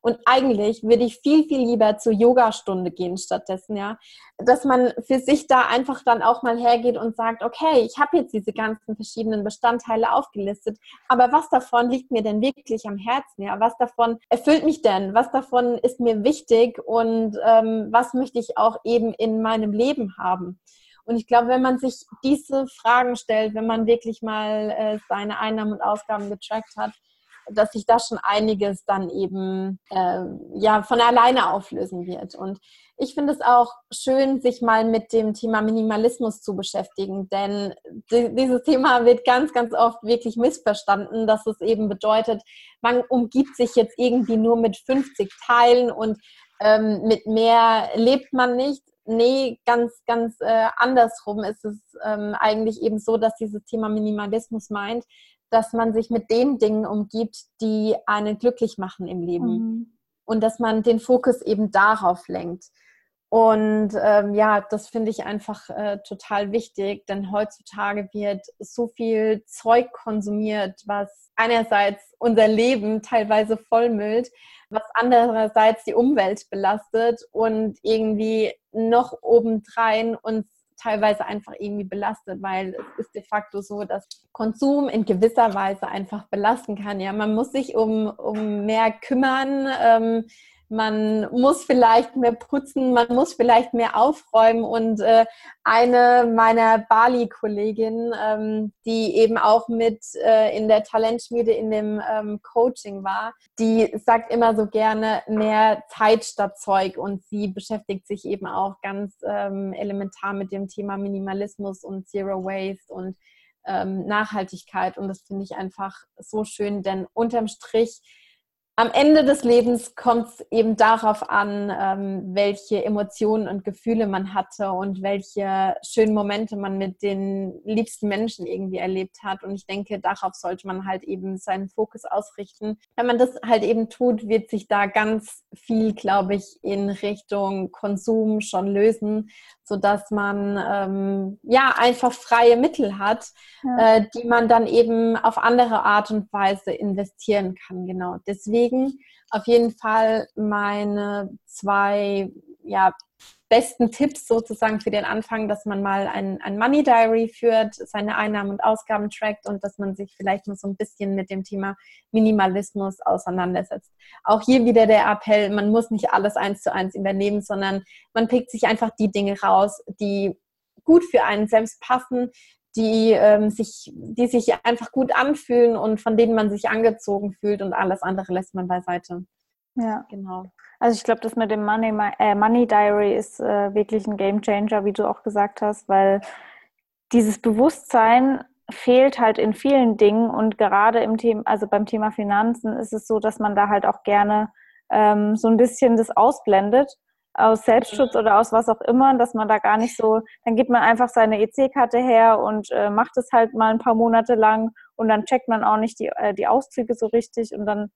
Und eigentlich würde ich viel, viel lieber zur Yogastunde gehen stattdessen, ja. Dass man für sich da einfach dann auch mal hergeht und sagt, okay, ich habe jetzt diese ganzen verschiedenen Bestandteile aufgelistet, aber was davon liegt mir denn wirklich am Herzen, ja? Was davon erfüllt mich denn? Was davon ist mir wichtig und ähm, was möchte ich auch eben in meinem Leben haben? Und ich glaube, wenn man sich diese Fragen stellt, wenn man wirklich mal äh, seine Einnahmen und Ausgaben getrackt hat, dass sich da schon einiges dann eben äh, ja von alleine auflösen wird. Und ich finde es auch schön, sich mal mit dem Thema Minimalismus zu beschäftigen, denn dieses Thema wird ganz, ganz oft wirklich missverstanden, dass es eben bedeutet, man umgibt sich jetzt irgendwie nur mit 50 Teilen und ähm, mit mehr lebt man nicht. Nee, ganz, ganz äh, andersrum ist es ähm, eigentlich eben so, dass dieses Thema Minimalismus meint, dass man sich mit den Dingen umgibt, die einen glücklich machen im Leben. Mhm. Und dass man den Fokus eben darauf lenkt. Und ähm, ja, das finde ich einfach äh, total wichtig, denn heutzutage wird so viel Zeug konsumiert, was einerseits unser Leben teilweise vollmüllt, was andererseits die Umwelt belastet und irgendwie noch obendrein uns teilweise einfach irgendwie belastet, weil es ist de facto so, dass Konsum in gewisser Weise einfach belasten kann. Ja, man muss sich um, um mehr kümmern. Ähm, man muss vielleicht mehr putzen, man muss vielleicht mehr aufräumen. Und äh, eine meiner Bali-Kolleginnen, ähm, die eben auch mit äh, in der Talentschmiede in dem ähm, Coaching war, die sagt immer so gerne mehr Zeit statt Zeug und sie beschäftigt sich eben auch ganz ähm, elementar mit dem Thema Minimalismus und Zero Waste und ähm, Nachhaltigkeit. Und das finde ich einfach so schön, denn unterm Strich am Ende des Lebens kommt es eben darauf an, ähm, welche Emotionen und Gefühle man hatte und welche schönen Momente man mit den liebsten Menschen irgendwie erlebt hat. Und ich denke, darauf sollte man halt eben seinen Fokus ausrichten. Wenn man das halt eben tut, wird sich da ganz viel, glaube ich, in Richtung Konsum schon lösen, sodass man ähm, ja einfach freie Mittel hat, ja. äh, die man dann eben auf andere Art und Weise investieren kann. Genau. Deswegen auf jeden Fall meine zwei ja, besten Tipps sozusagen für den Anfang, dass man mal ein, ein Money Diary führt, seine Einnahmen und Ausgaben trackt und dass man sich vielleicht mal so ein bisschen mit dem Thema Minimalismus auseinandersetzt. Auch hier wieder der Appell, man muss nicht alles eins zu eins übernehmen, sondern man pickt sich einfach die Dinge raus, die gut für einen selbst passen, die, ähm, sich, die sich einfach gut anfühlen und von denen man sich angezogen fühlt und alles andere lässt man beiseite. Ja, genau. Also ich glaube, das mit dem Money, äh, Money Diary ist äh, wirklich ein Game Changer, wie du auch gesagt hast, weil dieses Bewusstsein fehlt halt in vielen Dingen und gerade im Thema, also beim Thema Finanzen ist es so, dass man da halt auch gerne ähm, so ein bisschen das ausblendet aus Selbstschutz oder aus was auch immer, dass man da gar nicht so, dann gibt man einfach seine EC-Karte her und äh, macht es halt mal ein paar Monate lang und dann checkt man auch nicht die, äh, die Auszüge so richtig und dann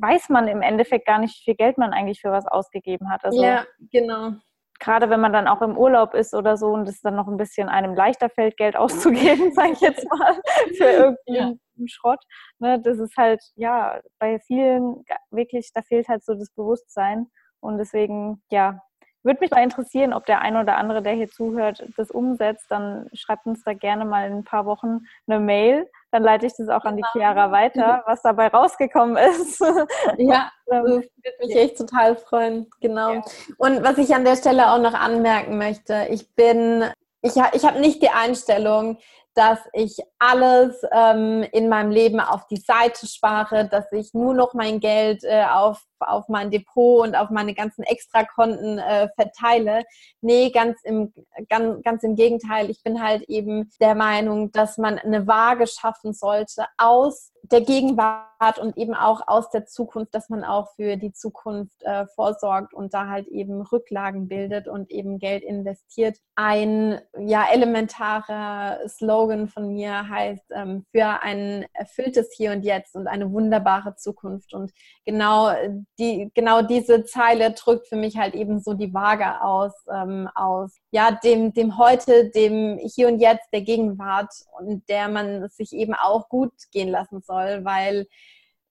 weiß man im Endeffekt gar nicht, wie viel Geld man eigentlich für was ausgegeben hat. Also, ja, genau. Gerade wenn man dann auch im Urlaub ist oder so und es dann noch ein bisschen einem leichter fällt, Geld auszugeben, sage ich jetzt mal, für irgendeinen ja. Schrott. Ne, das ist halt, ja, bei vielen wirklich, da fehlt halt so das Bewusstsein. Und deswegen, ja, würde mich mal interessieren, ob der eine oder andere, der hier zuhört, das umsetzt. Dann schreibt uns da gerne mal in ein paar Wochen eine Mail. Dann leite ich das auch an die genau. Chiara weiter, was dabei rausgekommen ist. Ja, das würde mich echt total freuen. Genau. Ja. Und was ich an der Stelle auch noch anmerken möchte, ich bin, ich, ich habe nicht die Einstellung, dass ich alles ähm, in meinem Leben auf die Seite spare, dass ich nur noch mein Geld äh, auf auf mein Depot und auf meine ganzen Extrakonten äh, verteile. Nee, ganz im, ganz, ganz im Gegenteil. Ich bin halt eben der Meinung, dass man eine Waage schaffen sollte aus der Gegenwart und eben auch aus der Zukunft, dass man auch für die Zukunft äh, vorsorgt und da halt eben Rücklagen bildet und eben Geld investiert. Ein ja elementarer Slogan von mir heißt ähm, für ein erfülltes Hier und Jetzt und eine wunderbare Zukunft. Und genau die, genau diese Zeile drückt für mich halt eben so die Waage aus, ähm, aus ja, dem, dem Heute, dem Hier und Jetzt, der Gegenwart und der man sich eben auch gut gehen lassen soll, weil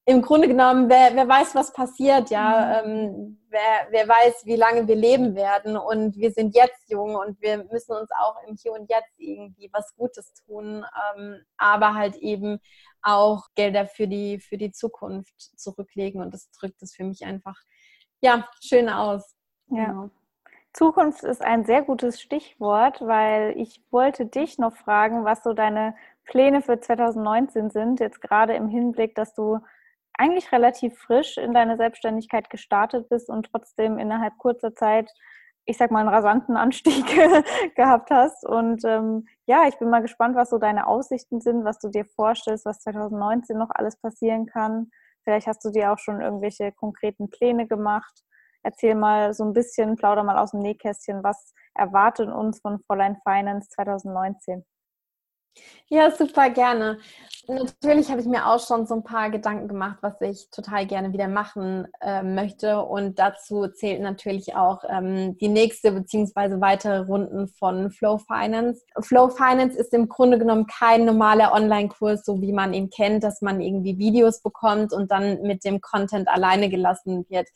im Grunde genommen, wer, wer weiß, was passiert, ja, mhm. ähm, wer, wer weiß, wie lange wir leben werden und wir sind jetzt jung und wir müssen uns auch im Hier und Jetzt irgendwie was Gutes tun, ähm, aber halt eben auch Gelder für die, für die Zukunft zurücklegen und das drückt es für mich einfach, ja, schön aus. Ja. Genau. Zukunft ist ein sehr gutes Stichwort, weil ich wollte dich noch fragen, was so deine Pläne für 2019 sind, jetzt gerade im Hinblick, dass du eigentlich relativ frisch in deine Selbstständigkeit gestartet bist und trotzdem innerhalb kurzer Zeit, ich sag mal, einen rasanten Anstieg gehabt hast. Und ähm, ja, ich bin mal gespannt, was so deine Aussichten sind, was du dir vorstellst, was 2019 noch alles passieren kann. Vielleicht hast du dir auch schon irgendwelche konkreten Pläne gemacht. Erzähl mal so ein bisschen, plauder mal aus dem Nähkästchen, was erwartet uns von Fräulein Finance 2019? Ja, super gerne. Natürlich habe ich mir auch schon so ein paar Gedanken gemacht, was ich total gerne wieder machen äh, möchte. Und dazu zählt natürlich auch ähm, die nächste bzw. weitere Runden von Flow Finance. Flow Finance ist im Grunde genommen kein normaler Online-Kurs, so wie man ihn kennt, dass man irgendwie Videos bekommt und dann mit dem Content alleine gelassen wird.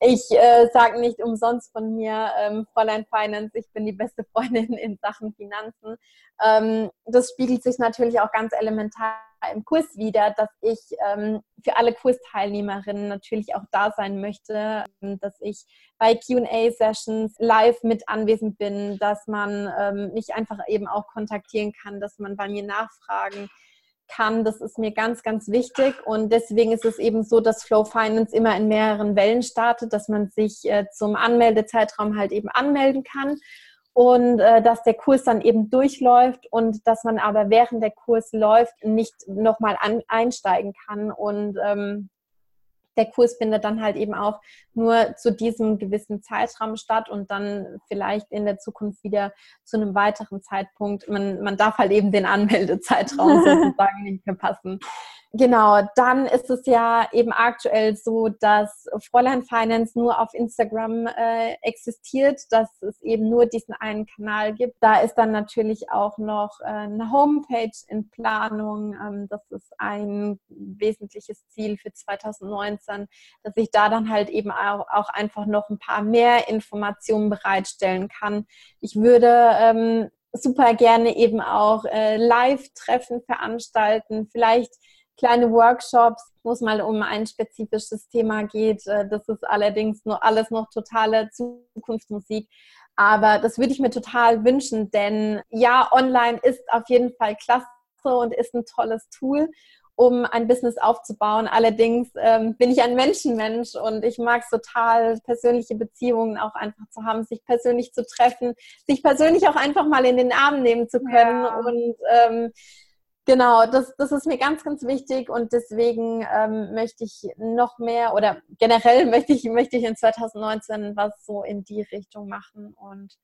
Ich äh, sage nicht umsonst von mir, ähm, Fräulein Finance, ich bin die beste Freundin in Sachen Finanzen. Ähm, das spiegelt sich natürlich auch ganz elementar im Kurs wieder, dass ich ähm, für alle Kursteilnehmerinnen natürlich auch da sein möchte, ähm, dass ich bei QA-Sessions live mit anwesend bin, dass man ähm, mich einfach eben auch kontaktieren kann, dass man bei mir nachfragen kann. Das ist mir ganz, ganz wichtig. Und deswegen ist es eben so, dass Flow Finance immer in mehreren Wellen startet, dass man sich äh, zum Anmeldezeitraum halt eben anmelden kann und äh, dass der Kurs dann eben durchläuft und dass man aber während der Kurs läuft nicht nochmal einsteigen kann und ähm, der Kurs findet dann halt eben auch nur zu diesem gewissen Zeitraum statt und dann vielleicht in der Zukunft wieder zu einem weiteren Zeitpunkt. Man, man darf halt eben den Anmeldezeitraum sozusagen nicht verpassen. Genau, dann ist es ja eben aktuell so, dass Fräulein Finance nur auf Instagram äh, existiert, dass es eben nur diesen einen Kanal gibt. Da ist dann natürlich auch noch äh, eine Homepage in Planung. Ähm, das ist ein wesentliches Ziel für 2019, dass ich da dann halt eben auch, auch einfach noch ein paar mehr Informationen bereitstellen kann. Ich würde ähm, super gerne eben auch äh, Live-Treffen veranstalten, vielleicht kleine Workshops, wo es mal um ein spezifisches Thema geht. Äh, das ist allerdings nur alles noch totale Zukunftsmusik. Aber das würde ich mir total wünschen, denn ja, online ist auf jeden Fall klasse und ist ein tolles Tool, um ein Business aufzubauen. Allerdings ähm, bin ich ein Menschenmensch und ich mag es total, persönliche Beziehungen auch einfach zu haben, sich persönlich zu treffen, sich persönlich auch einfach mal in den Arm nehmen zu können ja. und ähm, Genau, das, das ist mir ganz, ganz wichtig und deswegen ähm, möchte ich noch mehr oder generell möchte ich, möchte ich in 2019 was so in die Richtung machen und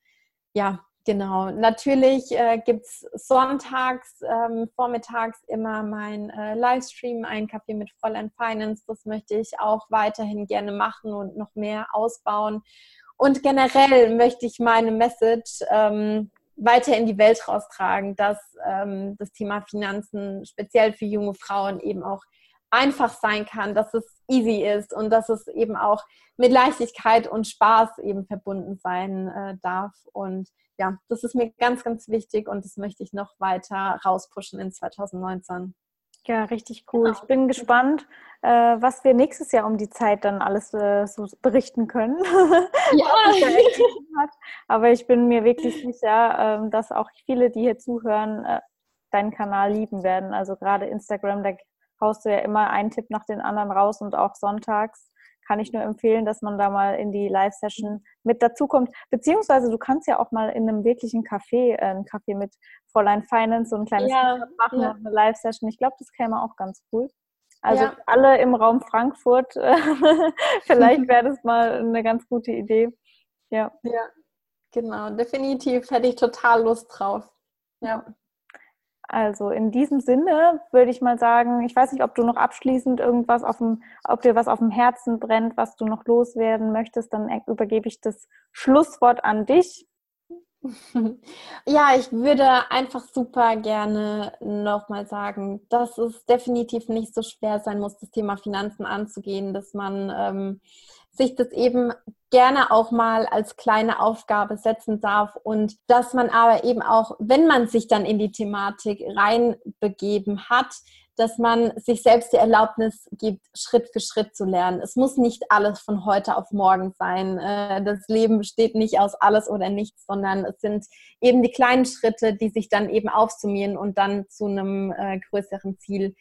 ja, genau. Natürlich äh, gibt es sonntags, ähm, vormittags immer mein äh, Livestream, ein Kaffee mit Fräulein Finance. Das möchte ich auch weiterhin gerne machen und noch mehr ausbauen. Und generell möchte ich meine Message ähm, weiter in die Welt raustragen, dass ähm, das Thema Finanzen speziell für junge Frauen eben auch einfach sein kann, dass es easy ist und dass es eben auch mit Leichtigkeit und Spaß eben verbunden sein äh, darf. Und ja, das ist mir ganz, ganz wichtig und das möchte ich noch weiter rauspushen in 2019. Ja, richtig cool. Genau. Ich bin gespannt, äh, was wir nächstes Jahr um die Zeit dann alles äh, so berichten können. Ja. Aber ich bin mir wirklich sicher, äh, dass auch viele, die hier zuhören, äh, deinen Kanal lieben werden. Also gerade Instagram, da haust du ja immer einen Tipp nach den anderen raus und auch sonntags kann ich nur empfehlen, dass man da mal in die Live-Session mit dazukommt. Beziehungsweise du kannst ja auch mal in einem wirklichen Café, äh, ein Café mit Fräulein Finance, so ein kleines ja, machen ja. und eine Live-Session. Ich glaube, das käme auch ganz cool. Also ja. alle im Raum Frankfurt, vielleicht wäre das mal eine ganz gute Idee. Ja. Ja, genau, definitiv hätte ich total Lust drauf. Ja. Also in diesem Sinne würde ich mal sagen, ich weiß nicht, ob du noch abschließend irgendwas auf dem, ob dir was auf dem Herzen brennt, was du noch loswerden möchtest, dann übergebe ich das Schlusswort an dich. Ja, ich würde einfach super gerne nochmal sagen, dass es definitiv nicht so schwer sein muss, das Thema Finanzen anzugehen, dass man ähm, sich das eben gerne auch mal als kleine Aufgabe setzen darf und dass man aber eben auch, wenn man sich dann in die Thematik reinbegeben hat, dass man sich selbst die Erlaubnis gibt, Schritt für Schritt zu lernen. Es muss nicht alles von heute auf morgen sein. Äh, das Leben besteht nicht aus alles oder nichts, sondern es sind eben die kleinen Schritte, die sich dann eben aufsummieren und dann zu einem äh, größeren Ziel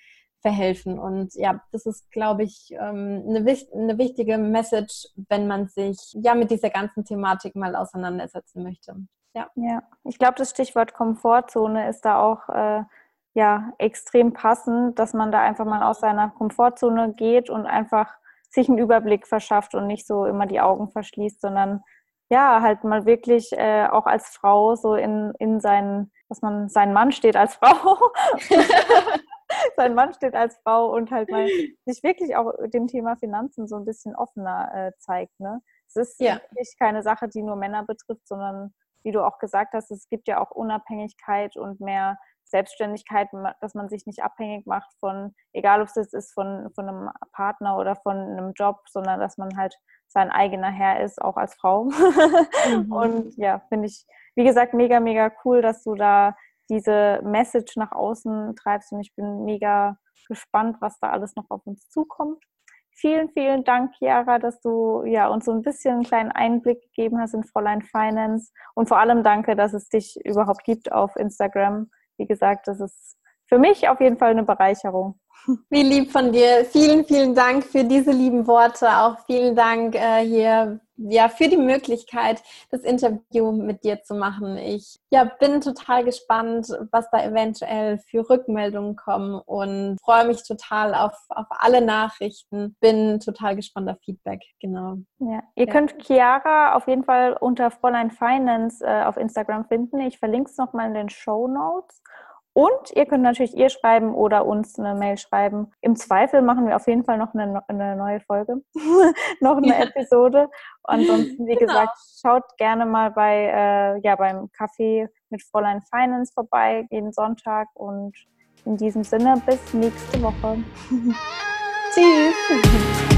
verhelfen. Und ja, das ist, glaube ich, ähm, eine, eine wichtige Message, wenn man sich ja mit dieser ganzen Thematik mal auseinandersetzen möchte. Ja, ja. ich glaube, das Stichwort Komfortzone ist da auch äh, ja extrem passend, dass man da einfach mal aus seiner Komfortzone geht und einfach sich einen Überblick verschafft und nicht so immer die Augen verschließt, sondern ja, halt mal wirklich äh, auch als Frau so in, in seinen, dass man sein Mann steht als Frau sein Mann steht als Frau und halt mal sich wirklich auch dem Thema Finanzen so ein bisschen offener äh, zeigt. Ne? Es ist ja. wirklich keine Sache, die nur Männer betrifft, sondern wie du auch gesagt hast, es gibt ja auch Unabhängigkeit und mehr Selbstständigkeit, dass man sich nicht abhängig macht von, egal ob es jetzt ist von, von einem Partner oder von einem Job, sondern dass man halt sein eigener Herr ist, auch als Frau. Mhm. Und ja, finde ich, wie gesagt, mega, mega cool, dass du da diese Message nach außen treibst und ich bin mega gespannt, was da alles noch auf uns zukommt. Vielen, vielen Dank, Chiara, dass du ja, uns so ein bisschen einen kleinen Einblick gegeben hast in Fräulein Finance. Und vor allem danke, dass es dich überhaupt gibt auf Instagram. Wie gesagt, das ist für mich auf jeden Fall eine Bereicherung. Wie lieb von dir. Vielen, vielen Dank für diese lieben Worte. Auch vielen Dank äh, hier ja, für die Möglichkeit, das Interview mit dir zu machen. Ich ja, bin total gespannt, was da eventuell für Rückmeldungen kommen und freue mich total auf, auf alle Nachrichten. Bin total gespannt auf Feedback, genau. Ja. Ihr ja. könnt Chiara auf jeden Fall unter Fräulein Finance äh, auf Instagram finden. Ich verlinke es nochmal in den Show Notes. Und ihr könnt natürlich ihr schreiben oder uns eine Mail schreiben. Im Zweifel machen wir auf jeden Fall noch eine, eine neue Folge, noch eine Episode. Ansonsten, wie genau. gesagt, schaut gerne mal bei, äh, ja, beim Café mit Fräulein Finance vorbei, jeden Sonntag. Und in diesem Sinne, bis nächste Woche. Tschüss.